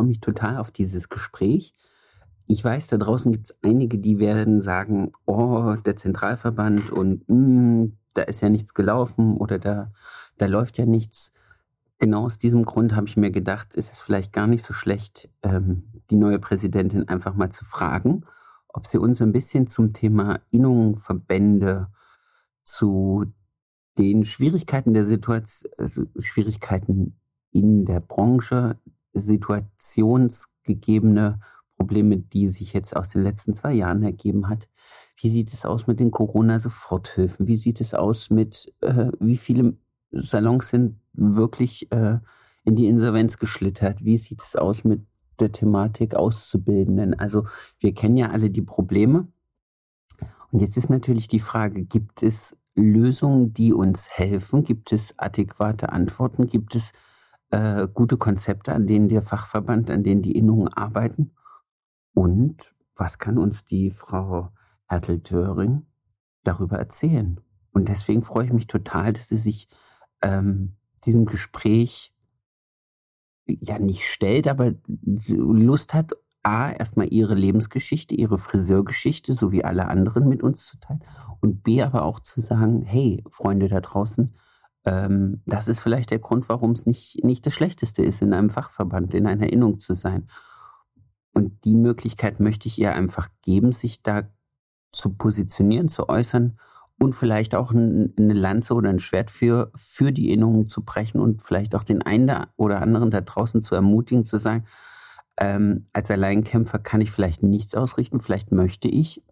freue mich total auf dieses Gespräch. Ich weiß, da draußen gibt es einige, die werden sagen, oh, der Zentralverband und mh, mm, da ist ja nichts gelaufen oder da, da läuft ja nichts. Genau aus diesem Grund habe ich mir gedacht, ist es vielleicht gar nicht so schlecht, ähm, die neue Präsidentin einfach mal zu fragen, ob sie uns ein bisschen zum Thema Innungen, Verbände, zu den Schwierigkeiten der Situation, also Schwierigkeiten in der Branche, situationsgegebene Probleme, die sich jetzt aus den letzten zwei Jahren ergeben hat. Wie sieht es aus mit den Corona-Soforthilfen? Wie sieht es aus mit, äh, wie viele Salons sind wirklich äh, in die Insolvenz geschlittert? Wie sieht es aus mit der Thematik Auszubildenden? Also wir kennen ja alle die Probleme. Und jetzt ist natürlich die Frage, gibt es Lösungen, die uns helfen? Gibt es adäquate Antworten? Gibt es äh, gute Konzepte, an denen der Fachverband, an denen die Innungen arbeiten? Und was kann uns die Frau Hertel-Töring darüber erzählen? Und deswegen freue ich mich total, dass sie sich ähm, diesem Gespräch ja nicht stellt, aber Lust hat, A, erstmal ihre Lebensgeschichte, ihre Friseurgeschichte, so wie alle anderen mit uns zu teilen. Und B, aber auch zu sagen, hey, Freunde da draußen, ähm, das ist vielleicht der Grund, warum es nicht, nicht das Schlechteste ist, in einem Fachverband, in einer Innung zu sein. Und die Möglichkeit möchte ich ihr einfach geben, sich da zu positionieren, zu äußern und vielleicht auch eine Lanze oder ein Schwert für, für die Innungen zu brechen und vielleicht auch den einen oder anderen da draußen zu ermutigen, zu sagen, ähm, als Alleinkämpfer kann ich vielleicht nichts ausrichten, vielleicht möchte ich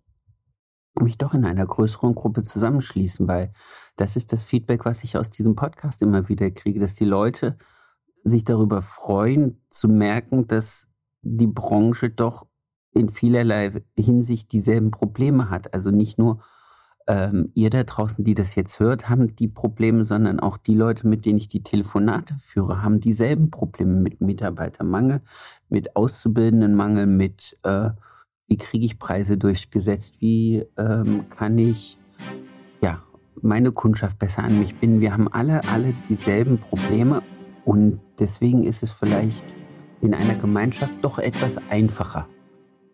mich doch in einer größeren Gruppe zusammenschließen, weil das ist das Feedback, was ich aus diesem Podcast immer wieder kriege, dass die Leute sich darüber freuen, zu merken, dass die Branche doch in vielerlei Hinsicht dieselben Probleme hat. Also nicht nur ähm, ihr da draußen, die das jetzt hört, haben die Probleme, sondern auch die Leute, mit denen ich die Telefonate führe, haben dieselben Probleme mit Mitarbeitermangel, mit Auszubildendenmangel, mit äh, wie kriege ich Preise durchgesetzt, wie ähm, kann ich ja meine Kundschaft besser an mich binden. Wir haben alle, alle dieselben Probleme und deswegen ist es vielleicht in einer Gemeinschaft doch etwas einfacher,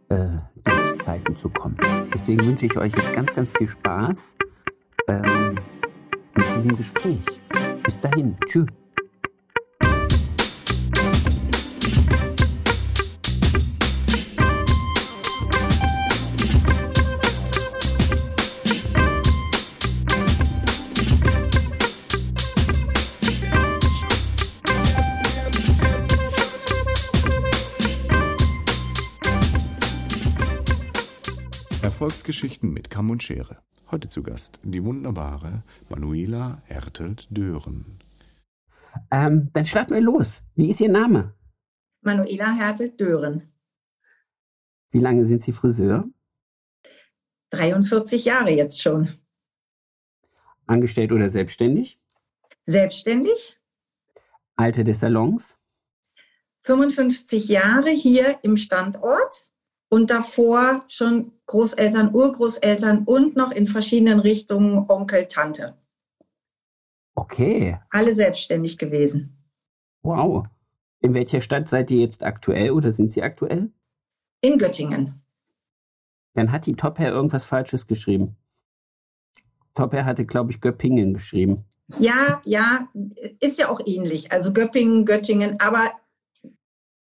äh, durch die Zeiten zu kommen. Deswegen wünsche ich euch jetzt ganz, ganz viel Spaß ähm, mit diesem Gespräch. Bis dahin. Tschüss. Erfolgsgeschichten mit Kamm und Schere. Heute zu Gast die wunderbare Manuela Hertelt-Dören. Ähm, dann starten wir los. Wie ist Ihr Name? Manuela Hertelt-Dören. Wie lange sind Sie Friseur? 43 Jahre jetzt schon. Angestellt oder selbstständig? Selbstständig. Alter des Salons? 55 Jahre hier im Standort und davor schon Großeltern, Urgroßeltern und noch in verschiedenen Richtungen Onkel, Tante. Okay. Alle selbstständig gewesen. Wow. In welcher Stadt seid ihr jetzt aktuell oder sind Sie aktuell? In Göttingen. Dann hat die Top irgendwas Falsches geschrieben. Top hatte, glaube ich, Göppingen geschrieben. Ja, ja, ist ja auch ähnlich. Also Göppingen, Göttingen, aber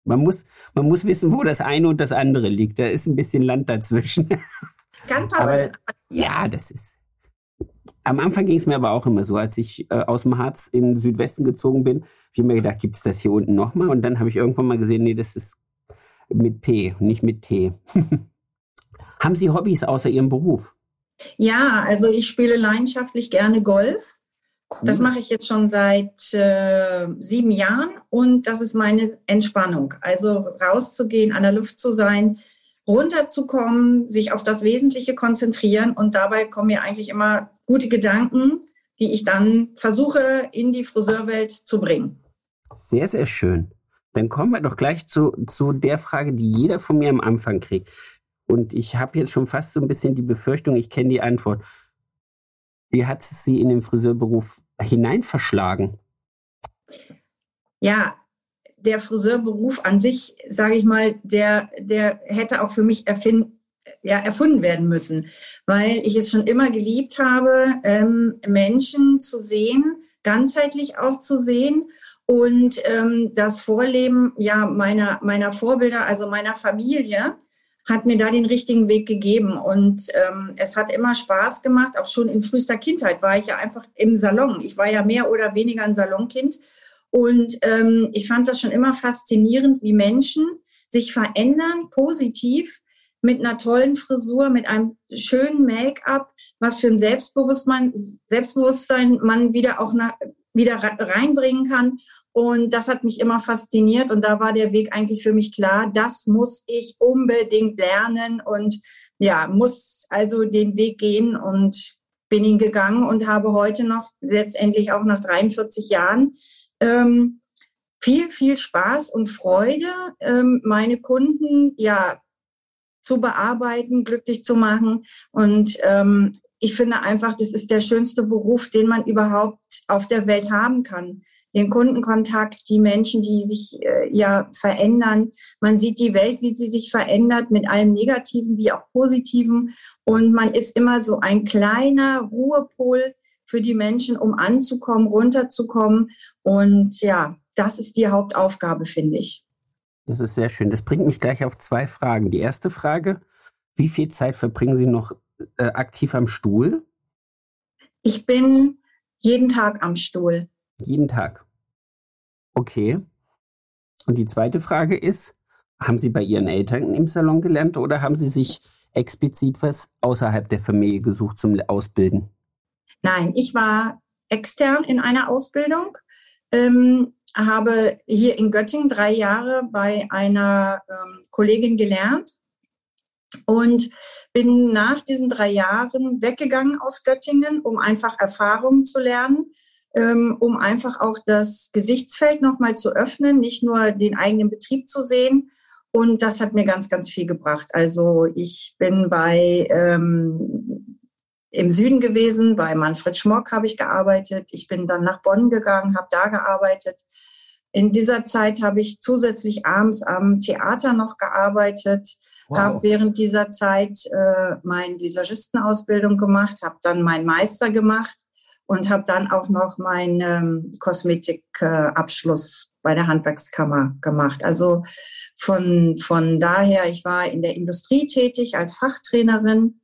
man muss, man muss wissen, wo das eine und das andere liegt. Da ist ein bisschen Land dazwischen. Kann passen. Aber, ja, das ist. Am Anfang ging es mir aber auch immer so, als ich äh, aus dem Harz in den Südwesten gezogen bin, habe ich mir gedacht, gibt es das hier unten nochmal? Und dann habe ich irgendwann mal gesehen, nee, das ist mit P, nicht mit T. Haben Sie Hobbys außer Ihrem Beruf? Ja, also ich spiele leidenschaftlich gerne Golf. Cool. Das mache ich jetzt schon seit äh, sieben Jahren und das ist meine Entspannung. Also rauszugehen, an der Luft zu sein, runterzukommen, sich auf das Wesentliche konzentrieren und dabei kommen mir eigentlich immer gute Gedanken, die ich dann versuche in die Friseurwelt zu bringen. Sehr, sehr schön. Dann kommen wir doch gleich zu, zu der Frage, die jeder von mir am Anfang kriegt. Und ich habe jetzt schon fast so ein bisschen die Befürchtung, ich kenne die Antwort. Wie hat es Sie in den Friseurberuf hinein verschlagen? Ja, der Friseurberuf an sich, sage ich mal, der, der hätte auch für mich erfinden, ja, erfunden werden müssen, weil ich es schon immer geliebt habe, ähm, Menschen zu sehen, ganzheitlich auch zu sehen und ähm, das Vorleben ja meiner meiner Vorbilder, also meiner Familie, hat mir da den richtigen Weg gegeben und ähm, es hat immer Spaß gemacht. Auch schon in frühester Kindheit war ich ja einfach im Salon. Ich war ja mehr oder weniger ein Salonkind und ähm, ich fand das schon immer faszinierend, wie Menschen sich verändern, positiv mit einer tollen Frisur, mit einem schönen Make-up, was für ein Selbstbewusstsein, Selbstbewusstsein man wieder auch nach, wieder reinbringen kann. Und das hat mich immer fasziniert. Und da war der Weg eigentlich für mich klar, das muss ich unbedingt lernen und ja, muss also den Weg gehen und bin ihn gegangen und habe heute noch letztendlich auch nach 43 Jahren ähm, viel, viel Spaß und Freude, ähm, meine Kunden ja zu bearbeiten, glücklich zu machen. Und ähm, ich finde einfach, das ist der schönste Beruf, den man überhaupt auf der Welt haben kann. Den Kundenkontakt, die Menschen, die sich äh, ja verändern. Man sieht die Welt, wie sie sich verändert, mit allem Negativen wie auch Positiven. Und man ist immer so ein kleiner Ruhepol für die Menschen, um anzukommen, runterzukommen. Und ja, das ist die Hauptaufgabe, finde ich. Das ist sehr schön. Das bringt mich gleich auf zwei Fragen. Die erste Frage, wie viel Zeit verbringen Sie noch äh, aktiv am Stuhl? Ich bin jeden Tag am Stuhl. Jeden Tag. Okay. Und die zweite Frage ist, haben Sie bei Ihren Eltern im Salon gelernt oder haben Sie sich explizit was außerhalb der Familie gesucht zum Ausbilden? Nein, ich war extern in einer Ausbildung. Ähm, habe hier in Göttingen drei Jahre bei einer ähm, Kollegin gelernt und bin nach diesen drei Jahren weggegangen aus Göttingen, um einfach Erfahrungen zu lernen, um einfach auch das Gesichtsfeld nochmal zu öffnen, nicht nur den eigenen Betrieb zu sehen. Und das hat mir ganz, ganz viel gebracht. Also ich bin bei ähm, im Süden gewesen, bei Manfred Schmock habe ich gearbeitet. Ich bin dann nach Bonn gegangen, habe da gearbeitet. In dieser Zeit habe ich zusätzlich abends am Theater noch gearbeitet, wow. habe während dieser Zeit äh, meine Visagistenausbildung gemacht, habe dann meinen Meister gemacht und habe dann auch noch meinen ähm, Kosmetikabschluss äh, bei der Handwerkskammer gemacht. Also von, von daher, ich war in der Industrie tätig als Fachtrainerin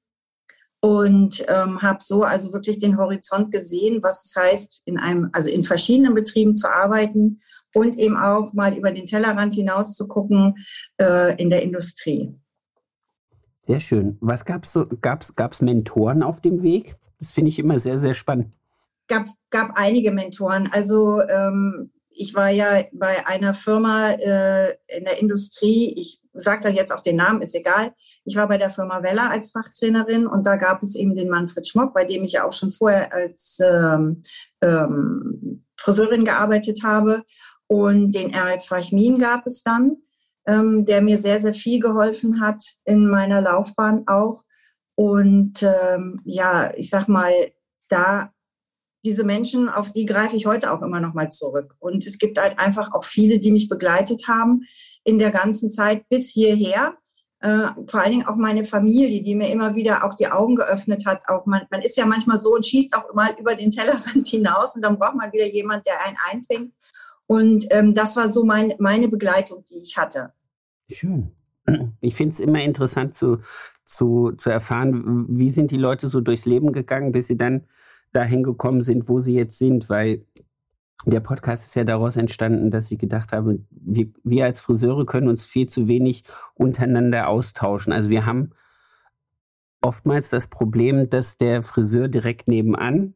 und ähm, habe so also wirklich den Horizont gesehen, was es heißt, in einem, also in verschiedenen Betrieben zu arbeiten und eben auch mal über den Tellerrand hinaus zu gucken äh, in der Industrie. Sehr schön. Was gab es so, gab's, gab's Mentoren auf dem Weg? Das finde ich immer sehr, sehr spannend. Gab, gab einige Mentoren. Also ähm, ich war ja bei einer Firma äh, in der Industrie, ich sage da jetzt auch den Namen, ist egal. Ich war bei der Firma Weller als Fachtrainerin und da gab es eben den Manfred Schmock, bei dem ich ja auch schon vorher als ähm, ähm, Friseurin gearbeitet habe. Und den Erhard Fachmin gab es dann, ähm, der mir sehr, sehr viel geholfen hat in meiner Laufbahn auch. Und ähm, ja, ich sag mal, da diese Menschen, auf die greife ich heute auch immer noch mal zurück. Und es gibt halt einfach auch viele, die mich begleitet haben in der ganzen Zeit bis hierher. Äh, vor allen Dingen auch meine Familie, die mir immer wieder auch die Augen geöffnet hat. Auch man, man ist ja manchmal so und schießt auch mal über den Tellerrand hinaus und dann braucht man wieder jemand, der einen einfängt. Und ähm, das war so mein, meine Begleitung, die ich hatte. Schön. Ich finde es immer interessant zu, zu, zu erfahren, wie sind die Leute so durchs Leben gegangen, bis sie dann dahin gekommen sind, wo sie jetzt sind, weil der Podcast ist ja daraus entstanden, dass ich gedacht habe, wir, wir als Friseure können uns viel zu wenig untereinander austauschen. Also wir haben oftmals das Problem, dass der Friseur direkt nebenan,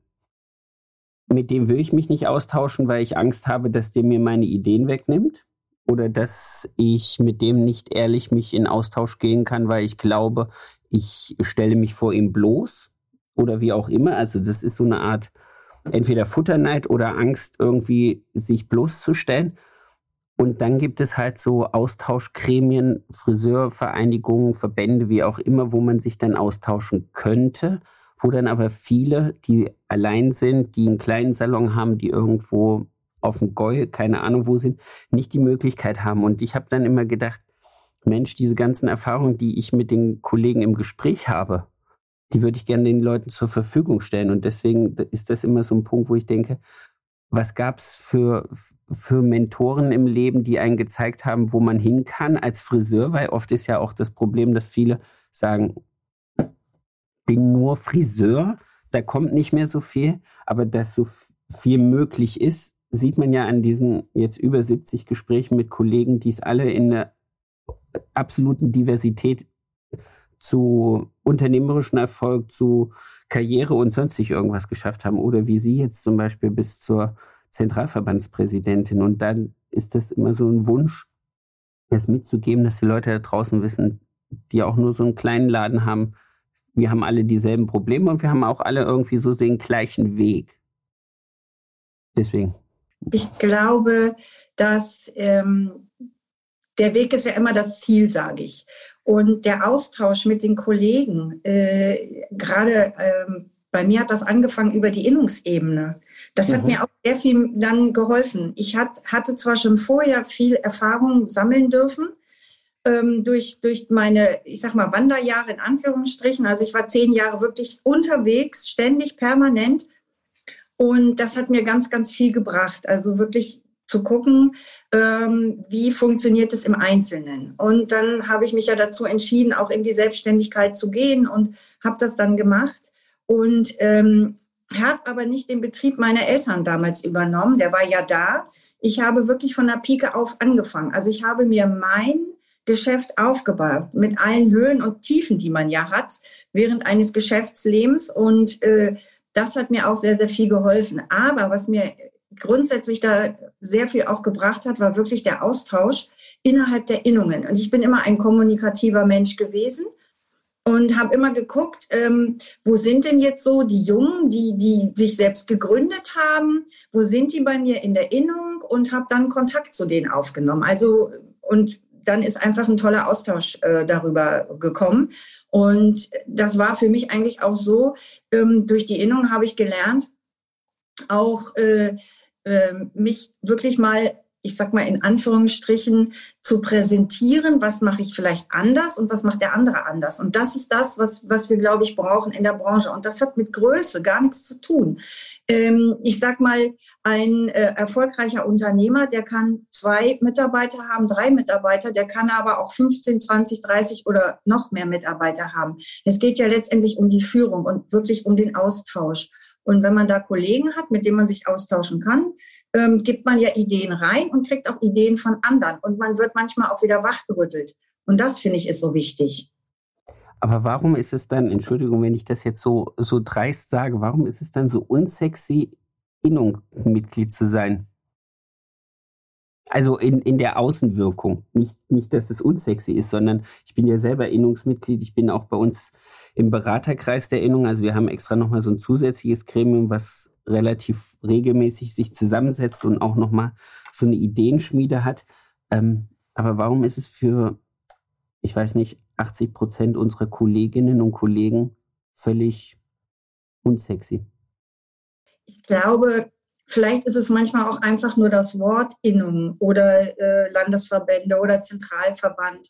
mit dem will ich mich nicht austauschen, weil ich Angst habe, dass der mir meine Ideen wegnimmt oder dass ich mit dem nicht ehrlich mich in Austausch gehen kann, weil ich glaube, ich stelle mich vor ihm bloß oder wie auch immer. Also das ist so eine Art entweder Futterneid oder Angst, irgendwie sich bloßzustellen. Und dann gibt es halt so Austauschgremien, Friseurvereinigungen, Verbände, wie auch immer, wo man sich dann austauschen könnte, wo dann aber viele, die allein sind, die einen kleinen Salon haben, die irgendwo auf dem Gäu, keine Ahnung wo sind, nicht die Möglichkeit haben. Und ich habe dann immer gedacht, Mensch, diese ganzen Erfahrungen, die ich mit den Kollegen im Gespräch habe, die würde ich gerne den Leuten zur Verfügung stellen. Und deswegen ist das immer so ein Punkt, wo ich denke, was gab es für, für Mentoren im Leben, die einen gezeigt haben, wo man hin kann als Friseur? Weil oft ist ja auch das Problem, dass viele sagen, bin nur Friseur, da kommt nicht mehr so viel, aber dass so viel möglich ist, sieht man ja an diesen jetzt über 70 Gesprächen mit Kollegen, die es alle in der absoluten Diversität zu unternehmerischem Erfolg, zu Karriere und sonstig irgendwas geschafft haben. Oder wie Sie jetzt zum Beispiel bis zur Zentralverbandspräsidentin. Und dann ist das immer so ein Wunsch, das mitzugeben, dass die Leute da draußen wissen, die auch nur so einen kleinen Laden haben, wir haben alle dieselben Probleme und wir haben auch alle irgendwie so den gleichen Weg. Deswegen. Ich glaube, dass ähm, der Weg ist ja immer das Ziel, sage ich. Und der Austausch mit den Kollegen, äh, gerade ähm, bei mir hat das angefangen über die Innungsebene. Das mhm. hat mir auch sehr viel dann geholfen. Ich hat, hatte zwar schon vorher viel Erfahrung sammeln dürfen, ähm, durch, durch meine, ich sag mal, Wanderjahre in Anführungsstrichen. Also ich war zehn Jahre wirklich unterwegs, ständig, permanent. Und das hat mir ganz, ganz viel gebracht. Also wirklich zu gucken, ähm, wie funktioniert es im Einzelnen. Und dann habe ich mich ja dazu entschieden, auch in die Selbstständigkeit zu gehen und habe das dann gemacht. Und ähm, habe aber nicht den Betrieb meiner Eltern damals übernommen. Der war ja da. Ich habe wirklich von der Pike auf angefangen. Also ich habe mir mein Geschäft aufgebaut, mit allen Höhen und Tiefen, die man ja hat, während eines Geschäftslebens. Und äh, das hat mir auch sehr, sehr viel geholfen. Aber was mir grundsätzlich da sehr viel auch gebracht hat, war wirklich der Austausch innerhalb der Innungen. Und ich bin immer ein kommunikativer Mensch gewesen und habe immer geguckt, ähm, wo sind denn jetzt so die Jungen, die, die sich selbst gegründet haben, wo sind die bei mir in der Innung und habe dann Kontakt zu denen aufgenommen. Also und dann ist einfach ein toller Austausch äh, darüber gekommen. Und das war für mich eigentlich auch so, ähm, durch die Innung habe ich gelernt, auch äh, mich wirklich mal ich sag mal in Anführungsstrichen, zu präsentieren, was mache ich vielleicht anders und was macht der andere anders. Und das ist das, was, was wir, glaube ich, brauchen in der Branche. Und das hat mit Größe gar nichts zu tun. Ähm, ich sag mal, ein äh, erfolgreicher Unternehmer, der kann zwei Mitarbeiter haben, drei Mitarbeiter, der kann aber auch 15, 20, 30 oder noch mehr Mitarbeiter haben. Es geht ja letztendlich um die Führung und wirklich um den Austausch. Und wenn man da Kollegen hat, mit denen man sich austauschen kann, ähm, gibt man ja Ideen rein und kriegt auch Ideen von anderen. Und man wird manchmal auch wieder wachgerüttelt. Und das finde ich ist so wichtig. Aber warum ist es dann, Entschuldigung, wenn ich das jetzt so, so dreist sage, warum ist es dann so unsexy, Innungsmitglied zu sein? Also in, in der Außenwirkung. Nicht, nicht, dass es unsexy ist, sondern ich bin ja selber Innungsmitglied. Ich bin auch bei uns im Beraterkreis der Innung. Also wir haben extra nochmal so ein zusätzliches Gremium, was relativ regelmäßig sich zusammensetzt und auch nochmal so eine Ideenschmiede hat. Ähm, aber warum ist es für, ich weiß nicht, 80 Prozent unserer Kolleginnen und Kollegen völlig unsexy? Ich glaube, Vielleicht ist es manchmal auch einfach nur das Wort Innung oder äh, Landesverbände oder Zentralverband.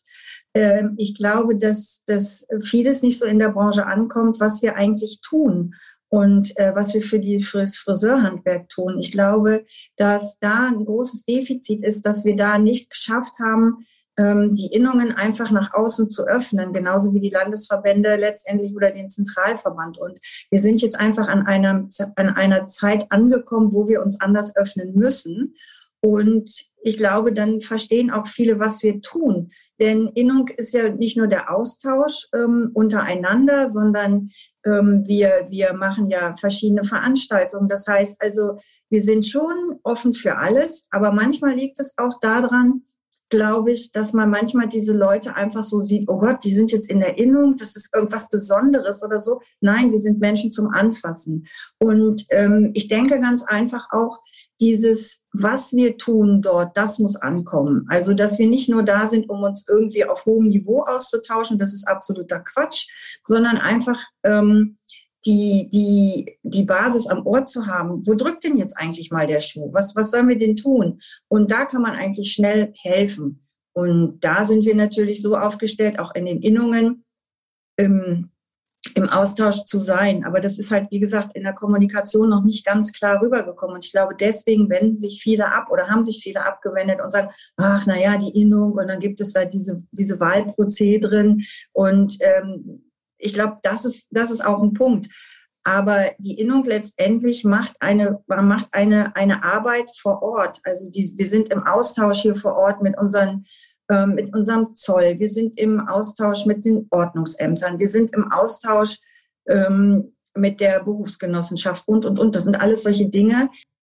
Ähm, ich glaube, dass, dass vieles nicht so in der Branche ankommt, was wir eigentlich tun und äh, was wir für, die, das Friseurhandwerk tun. Ich glaube, dass da ein großes Defizit ist, dass wir da nicht geschafft haben, die Innungen einfach nach außen zu öffnen, genauso wie die Landesverbände letztendlich oder den Zentralverband. Und wir sind jetzt einfach an einer, an einer Zeit angekommen, wo wir uns anders öffnen müssen. Und ich glaube, dann verstehen auch viele, was wir tun. Denn Innung ist ja nicht nur der Austausch ähm, untereinander, sondern ähm, wir, wir machen ja verschiedene Veranstaltungen. Das heißt also, wir sind schon offen für alles, aber manchmal liegt es auch daran, glaube ich, dass man manchmal diese Leute einfach so sieht, oh Gott, die sind jetzt in Erinnerung, das ist irgendwas Besonderes oder so. Nein, wir sind Menschen zum Anfassen. Und ähm, ich denke ganz einfach auch, dieses, was wir tun dort, das muss ankommen. Also, dass wir nicht nur da sind, um uns irgendwie auf hohem Niveau auszutauschen, das ist absoluter Quatsch, sondern einfach ähm, die, die, die Basis am Ort zu haben, wo drückt denn jetzt eigentlich mal der Schuh? Was, was sollen wir denn tun? Und da kann man eigentlich schnell helfen. Und da sind wir natürlich so aufgestellt, auch in den Innungen, im, im Austausch zu sein. Aber das ist halt, wie gesagt, in der Kommunikation noch nicht ganz klar rübergekommen. Und ich glaube, deswegen wenden sich viele ab oder haben sich viele abgewendet und sagen, ach, na ja, die Innung und dann gibt es da diese, diese Wahlprozedren. Und ähm, ich glaube, das ist, das ist auch ein Punkt. Aber die Innung letztendlich macht eine, macht eine, eine Arbeit vor Ort. Also die, wir sind im Austausch hier vor Ort mit unseren, äh, mit unserem Zoll. Wir sind im Austausch mit den Ordnungsämtern. Wir sind im Austausch ähm, mit der Berufsgenossenschaft und, und, und. Das sind alles solche Dinge.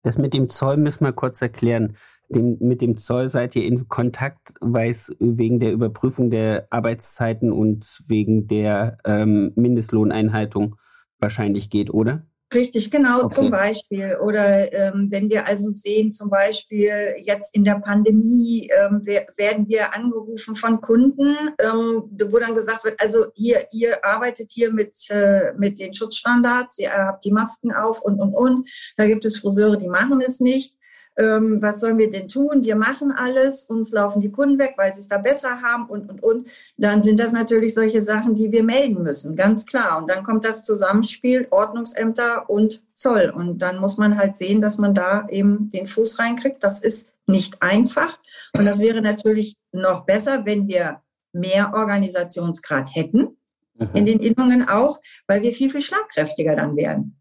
Das mit dem Zoll müssen wir kurz erklären dem, mit dem Zoll seid ihr in Kontakt, weil es wegen der Überprüfung der Arbeitszeiten und wegen der ähm, Mindestlohneinhaltung wahrscheinlich geht, oder? Richtig, genau, okay. zum Beispiel. Oder ähm, wenn wir also sehen, zum Beispiel jetzt in der Pandemie ähm, werden wir angerufen von Kunden, ähm, wo dann gesagt wird, also hier, ihr arbeitet hier mit, äh, mit den Schutzstandards, ihr habt die Masken auf und, und, und. Da gibt es Friseure, die machen es nicht ähm, was sollen wir denn tun? Wir machen alles, uns laufen die Kunden weg, weil sie es da besser haben und, und, und. Dann sind das natürlich solche Sachen, die wir melden müssen, ganz klar. Und dann kommt das Zusammenspiel Ordnungsämter und Zoll. Und dann muss man halt sehen, dass man da eben den Fuß reinkriegt. Das ist nicht einfach. Und das wäre natürlich noch besser, wenn wir mehr Organisationsgrad hätten, mhm. in den Innungen auch, weil wir viel, viel schlagkräftiger dann werden.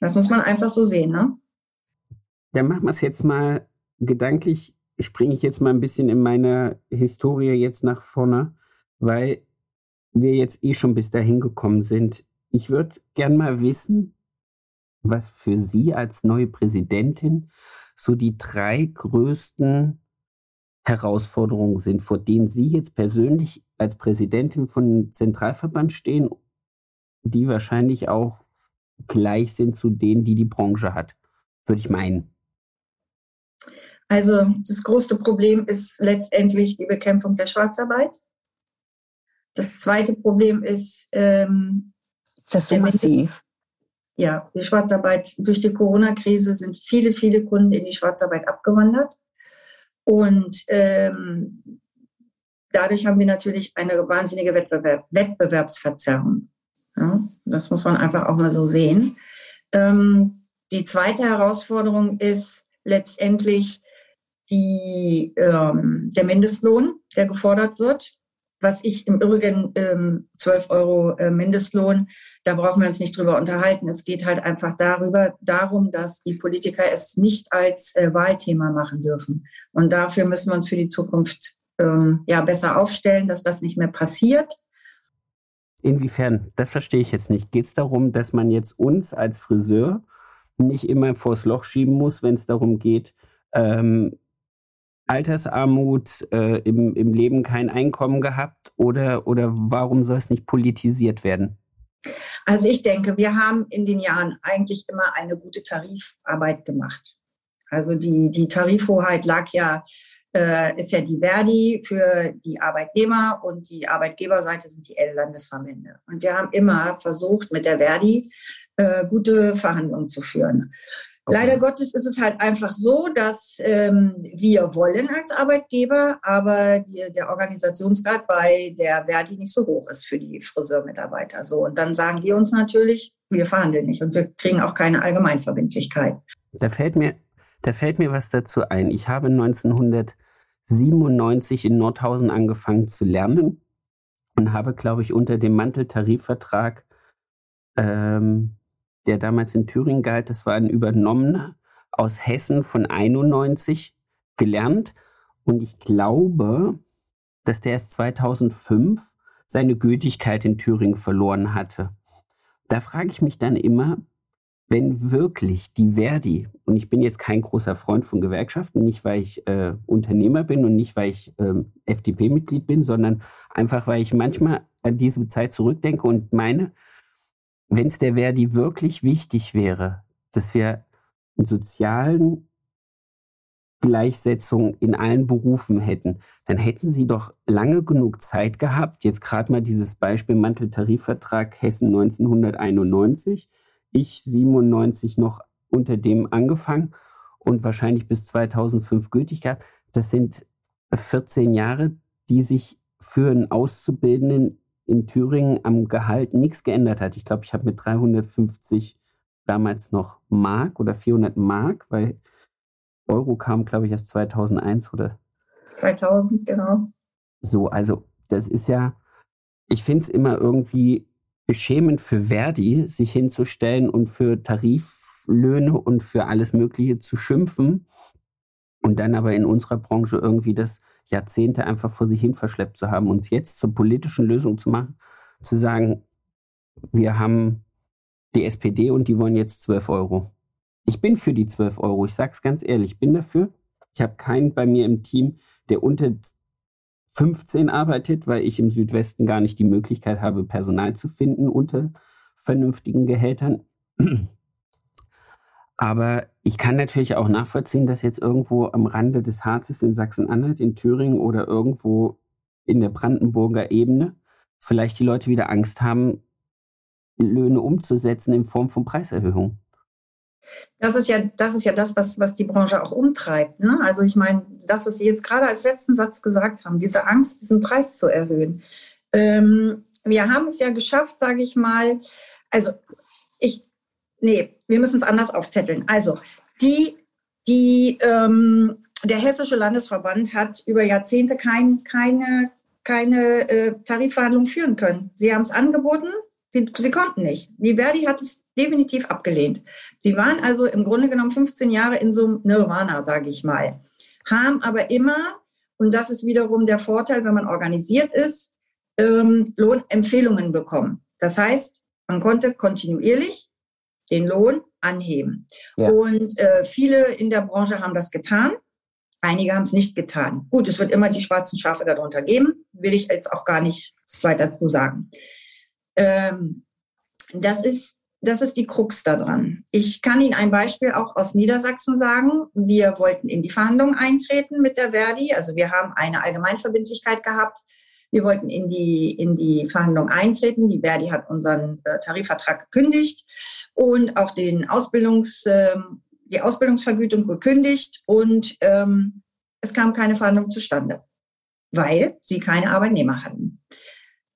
Das muss man einfach so sehen, ne? Dann machen wir es jetzt mal gedanklich, springe ich jetzt mal ein bisschen in meiner Historie jetzt nach vorne, weil wir jetzt eh schon bis dahin gekommen sind. Ich würde gern mal wissen, was für Sie als neue Präsidentin so die drei größten Herausforderungen sind, vor denen Sie jetzt persönlich als Präsidentin von Zentralverband stehen, die wahrscheinlich auch gleich sind zu denen, die die Branche hat, würde ich meinen. Also das größte Problem ist letztendlich die Bekämpfung der Schwarzarbeit. Das zweite Problem ist, ähm, ist das so massiv? Ja, die Schwarzarbeit durch die Corona-Krise sind viele, viele Kunden in die Schwarzarbeit abgewandert. Und ähm, dadurch haben wir natürlich eine wahnsinnige Wettbewerb Wettbewerbsverzerrung. Ja, das muss man einfach auch mal so sehen. Ähm, die zweite Herausforderung ist letztendlich die, ähm, der Mindestlohn, der gefordert wird. Was ich im Übrigen ähm, 12 Euro äh, Mindestlohn, da brauchen wir uns nicht drüber unterhalten. Es geht halt einfach darüber, darum, dass die Politiker es nicht als äh, Wahlthema machen dürfen. Und dafür müssen wir uns für die Zukunft ähm, ja besser aufstellen, dass das nicht mehr passiert. Inwiefern? Das verstehe ich jetzt nicht. Geht es darum, dass man jetzt uns als Friseur nicht immer vors Loch schieben muss, wenn es darum geht, ähm, Altersarmut, äh, im, im Leben kein Einkommen gehabt oder, oder warum soll es nicht politisiert werden? Also ich denke, wir haben in den Jahren eigentlich immer eine gute Tarifarbeit gemacht. Also die, die Tarifhoheit lag ja, äh, ist ja die Verdi für die Arbeitnehmer und die Arbeitgeberseite sind die L-Landesverbände. Und wir haben immer versucht, mit der Verdi äh, gute Verhandlungen zu führen. Leider Gottes ist es halt einfach so, dass ähm, wir wollen als Arbeitgeber, aber die, der Organisationsgrad bei der Verdi nicht so hoch ist für die Friseurmitarbeiter. So und dann sagen die uns natürlich, wir verhandeln nicht und wir kriegen auch keine Allgemeinverbindlichkeit. Da fällt mir, da fällt mir was dazu ein. Ich habe 1997 in Nordhausen angefangen zu lernen und habe, glaube ich, unter dem Manteltarifvertrag ähm, der damals in Thüringen galt, das war ein Übernommener aus Hessen von 91 gelernt. Und ich glaube, dass der erst 2005 seine Gültigkeit in Thüringen verloren hatte. Da frage ich mich dann immer, wenn wirklich die Verdi, und ich bin jetzt kein großer Freund von Gewerkschaften, nicht weil ich äh, Unternehmer bin und nicht weil ich äh, FDP-Mitglied bin, sondern einfach weil ich manchmal an diese Zeit zurückdenke und meine, wenn es der Verdi wirklich wichtig wäre, dass wir einen sozialen Gleichsetzung in allen Berufen hätten, dann hätten sie doch lange genug Zeit gehabt. Jetzt gerade mal dieses Beispiel Manteltarifvertrag Hessen 1991, ich 97 noch unter dem angefangen und wahrscheinlich bis 2005 gültig gehabt. Das sind 14 Jahre, die sich für einen Auszubildenden in Thüringen am Gehalt nichts geändert hat. Ich glaube, ich habe mit 350 damals noch Mark oder 400 Mark, weil Euro kam, glaube ich, erst 2001 oder 2000, genau. So, also das ist ja, ich finde es immer irgendwie beschämend für Verdi, sich hinzustellen und für Tariflöhne und für alles Mögliche zu schimpfen und dann aber in unserer Branche irgendwie das Jahrzehnte einfach vor sich hin verschleppt zu haben, uns jetzt zur politischen Lösung zu machen, zu sagen, wir haben die SPD und die wollen jetzt 12 Euro. Ich bin für die 12 Euro. Ich sage es ganz ehrlich, ich bin dafür. Ich habe keinen bei mir im Team, der unter 15 arbeitet, weil ich im Südwesten gar nicht die Möglichkeit habe, Personal zu finden unter vernünftigen Gehältern. Aber ich kann natürlich auch nachvollziehen, dass jetzt irgendwo am Rande des Harzes in Sachsen-Anhalt, in Thüringen oder irgendwo in der Brandenburger Ebene vielleicht die Leute wieder Angst haben, Löhne umzusetzen in Form von Preiserhöhungen. Das ist ja, das ist ja das, was, was die Branche auch umtreibt. Ne? Also ich meine, das, was Sie jetzt gerade als letzten Satz gesagt haben, diese Angst, diesen Preis zu erhöhen. Ähm, wir haben es ja geschafft, sage ich mal, also ich, nee, wir müssen es anders aufzetteln. Also die, die, ähm, der Hessische Landesverband hat über Jahrzehnte kein, keine, keine äh, Tarifverhandlungen führen können. Sie haben es angeboten, sie, sie konnten nicht. Die Verdi hat es definitiv abgelehnt. Sie waren also im Grunde genommen 15 Jahre in so einem Nirvana, sage ich mal, haben aber immer, und das ist wiederum der Vorteil, wenn man organisiert ist, ähm, Lohnempfehlungen bekommen. Das heißt, man konnte kontinuierlich den Lohn anheben. Ja. Und äh, viele in der Branche haben das getan. Einige haben es nicht getan. Gut, es wird immer die schwarzen Schafe darunter geben, will ich jetzt auch gar nicht weiter zu sagen. Ähm, das ist das ist die Krux daran. Ich kann Ihnen ein Beispiel auch aus Niedersachsen sagen. Wir wollten in die Verhandlungen eintreten mit der Verdi. Also wir haben eine Allgemeinverbindlichkeit gehabt. Wir wollten in die, in die Verhandlungen eintreten. Die Verdi hat unseren äh, Tarifvertrag gekündigt und auch den Ausbildungs, äh, die Ausbildungsvergütung gekündigt. Und ähm, es kam keine Verhandlung zustande, weil sie keine Arbeitnehmer hatten.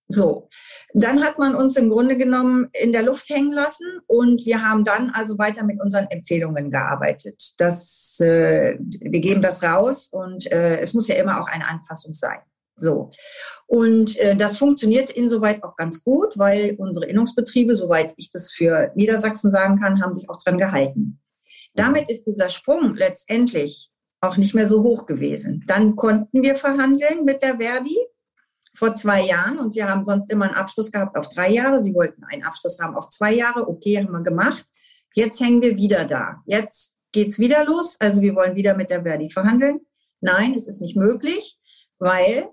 So, dann hat man uns im Grunde genommen in der Luft hängen lassen und wir haben dann also weiter mit unseren Empfehlungen gearbeitet. Das, äh, wir geben das raus und äh, es muss ja immer auch eine Anpassung sein. So. Und äh, das funktioniert insoweit auch ganz gut, weil unsere Innungsbetriebe, soweit ich das für Niedersachsen sagen kann, haben sich auch dran gehalten. Damit ist dieser Sprung letztendlich auch nicht mehr so hoch gewesen. Dann konnten wir verhandeln mit der Verdi vor zwei Jahren und wir haben sonst immer einen Abschluss gehabt auf drei Jahre. Sie wollten einen Abschluss haben auf zwei Jahre. Okay, haben wir gemacht. Jetzt hängen wir wieder da. Jetzt geht's wieder los. Also wir wollen wieder mit der Verdi verhandeln. Nein, es ist nicht möglich, weil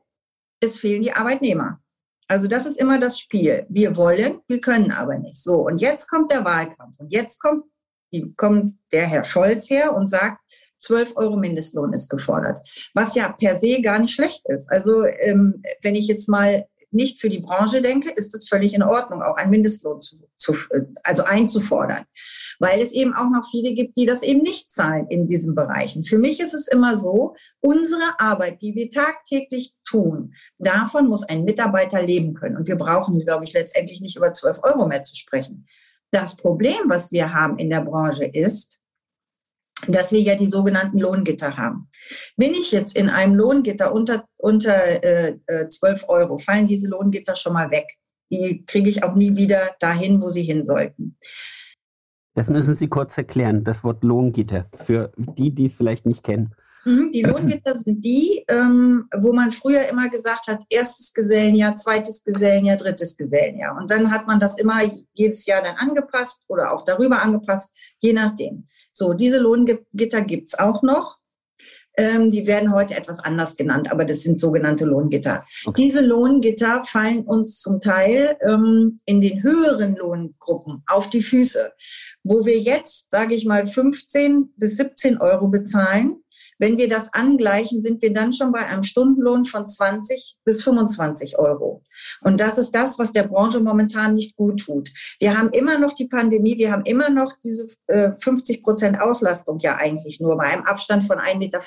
es fehlen die Arbeitnehmer. Also das ist immer das Spiel. Wir wollen, wir können aber nicht. So, und jetzt kommt der Wahlkampf. Und jetzt kommt, die, kommt der Herr Scholz her und sagt, 12 Euro Mindestlohn ist gefordert, was ja per se gar nicht schlecht ist. Also ähm, wenn ich jetzt mal nicht für die Branche denke, ist es völlig in Ordnung, auch einen Mindestlohn zu, zu, also einzufordern, weil es eben auch noch viele gibt, die das eben nicht zahlen in diesen Bereichen. Für mich ist es immer so, unsere Arbeit, die wir tagtäglich tun, davon muss ein Mitarbeiter leben können. Und wir brauchen, glaube ich, letztendlich nicht über 12 Euro mehr zu sprechen. Das Problem, was wir haben in der Branche ist, dass wir ja die sogenannten Lohngitter haben. Bin ich jetzt in einem Lohngitter unter, unter äh, 12 äh, Euro, fallen diese Lohngitter schon mal weg. Die kriege ich auch nie wieder dahin, wo sie hin sollten. Das müssen Sie kurz erklären, das Wort Lohngitter, für die, die es vielleicht nicht kennen. Mhm, die Lohngitter sind die, ähm, wo man früher immer gesagt hat, erstes Gesellenjahr, zweites Gesellenjahr, drittes Gesellenjahr. Und dann hat man das immer jedes Jahr dann angepasst oder auch darüber angepasst, je nachdem. So, diese Lohngitter gibt's auch noch. Ähm, die werden heute etwas anders genannt, aber das sind sogenannte Lohngitter. Okay. Diese Lohngitter fallen uns zum Teil ähm, in den höheren Lohngruppen auf die Füße, wo wir jetzt, sage ich mal, 15 bis 17 Euro bezahlen Wenn wir das angleichen, sind wir dann schon bei einem Stundenlohn von 20 bis 25 Euro. Und das ist das, was der Branche momentan nicht gut tut. Wir haben immer noch die Pandemie, wir haben immer noch diese äh, 50 Prozent Auslastung ja eigentlich nur bei einem Abstand von 1,50 Meter.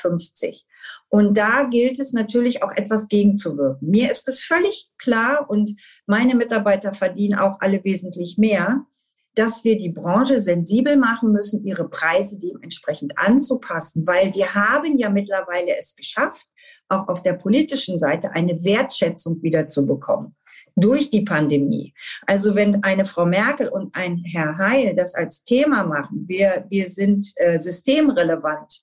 Und da gilt es natürlich auch etwas gegenzuwirken. Mir ist es völlig klar und meine Mitarbeiter verdienen auch alle wesentlich mehr dass wir die Branche sensibel machen müssen, ihre Preise dementsprechend anzupassen, weil wir haben ja mittlerweile es geschafft, auch auf der politischen Seite eine Wertschätzung wieder zu bekommen durch die Pandemie. Also wenn eine Frau Merkel und ein Herr Heil das als Thema machen, wir, wir sind äh, systemrelevant,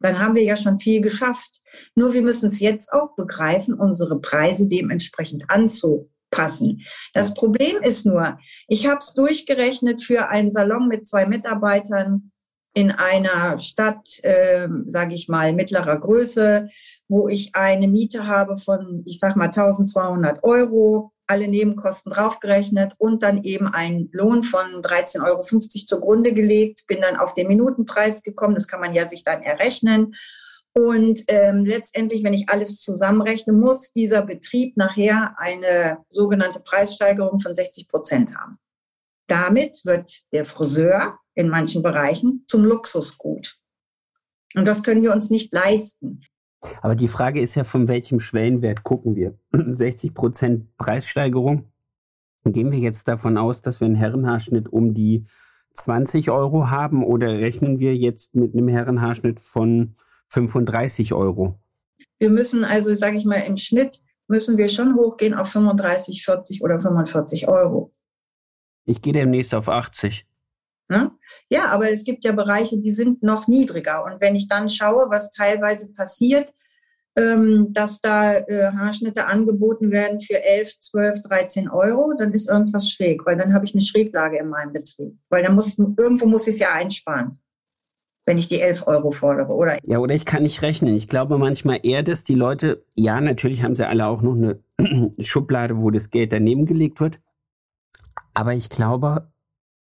dann haben wir ja schon viel geschafft. Nur wir müssen es jetzt auch begreifen, unsere Preise dementsprechend anzupassen passen. Das Problem ist nur, ich habe es durchgerechnet für einen Salon mit zwei Mitarbeitern in einer Stadt, äh, sage ich mal, mittlerer Größe, wo ich eine Miete habe von, ich sag mal, 1200 Euro, alle Nebenkosten draufgerechnet und dann eben einen Lohn von 13,50 Euro zugrunde gelegt, bin dann auf den Minutenpreis gekommen, das kann man ja sich dann errechnen und ähm, letztendlich, wenn ich alles zusammenrechne, muss dieser Betrieb nachher eine sogenannte Preissteigerung von 60 Prozent haben. Damit wird der Friseur in manchen Bereichen zum Luxusgut. Und das können wir uns nicht leisten. Aber die Frage ist ja, von welchem Schwellenwert gucken wir? 60 Prozent Preissteigerung. Gehen wir jetzt davon aus, dass wir einen Herrenhaarschnitt um die 20 Euro haben oder rechnen wir jetzt mit einem Herrenhaarschnitt von 35 Euro. Wir müssen also, sage ich mal, im Schnitt müssen wir schon hochgehen auf 35, 40 oder 45 Euro. Ich gehe demnächst auf 80. Ne? Ja, aber es gibt ja Bereiche, die sind noch niedriger. Und wenn ich dann schaue, was teilweise passiert, ähm, dass da äh, Haarschnitte angeboten werden für 11, 12, 13 Euro, dann ist irgendwas schräg, weil dann habe ich eine Schräglage in meinem Betrieb. Weil dann muss, irgendwo muss ich es ja einsparen wenn ich die 11 Euro fordere, oder? Ja, oder ich kann nicht rechnen. Ich glaube manchmal eher, dass die Leute, ja, natürlich haben sie alle auch noch eine Schublade, wo das Geld daneben gelegt wird. Aber ich glaube,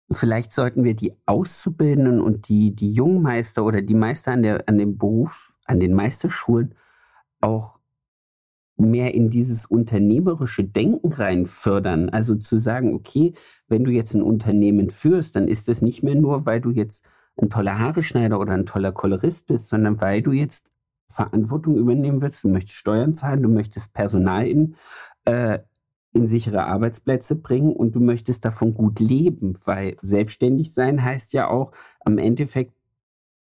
vielleicht sollten wir die Auszubildenden und die, die Jungmeister oder die Meister an, der, an dem Beruf, an den Meisterschulen auch mehr in dieses unternehmerische Denken rein fördern. Also zu sagen, okay, wenn du jetzt ein Unternehmen führst, dann ist das nicht mehr nur, weil du jetzt ein toller Haareschneider oder ein toller Kolorist bist, sondern weil du jetzt Verantwortung übernehmen willst, du möchtest Steuern zahlen, du möchtest Personal in, äh, in sichere Arbeitsplätze bringen und du möchtest davon gut leben, weil selbstständig sein heißt ja auch am Endeffekt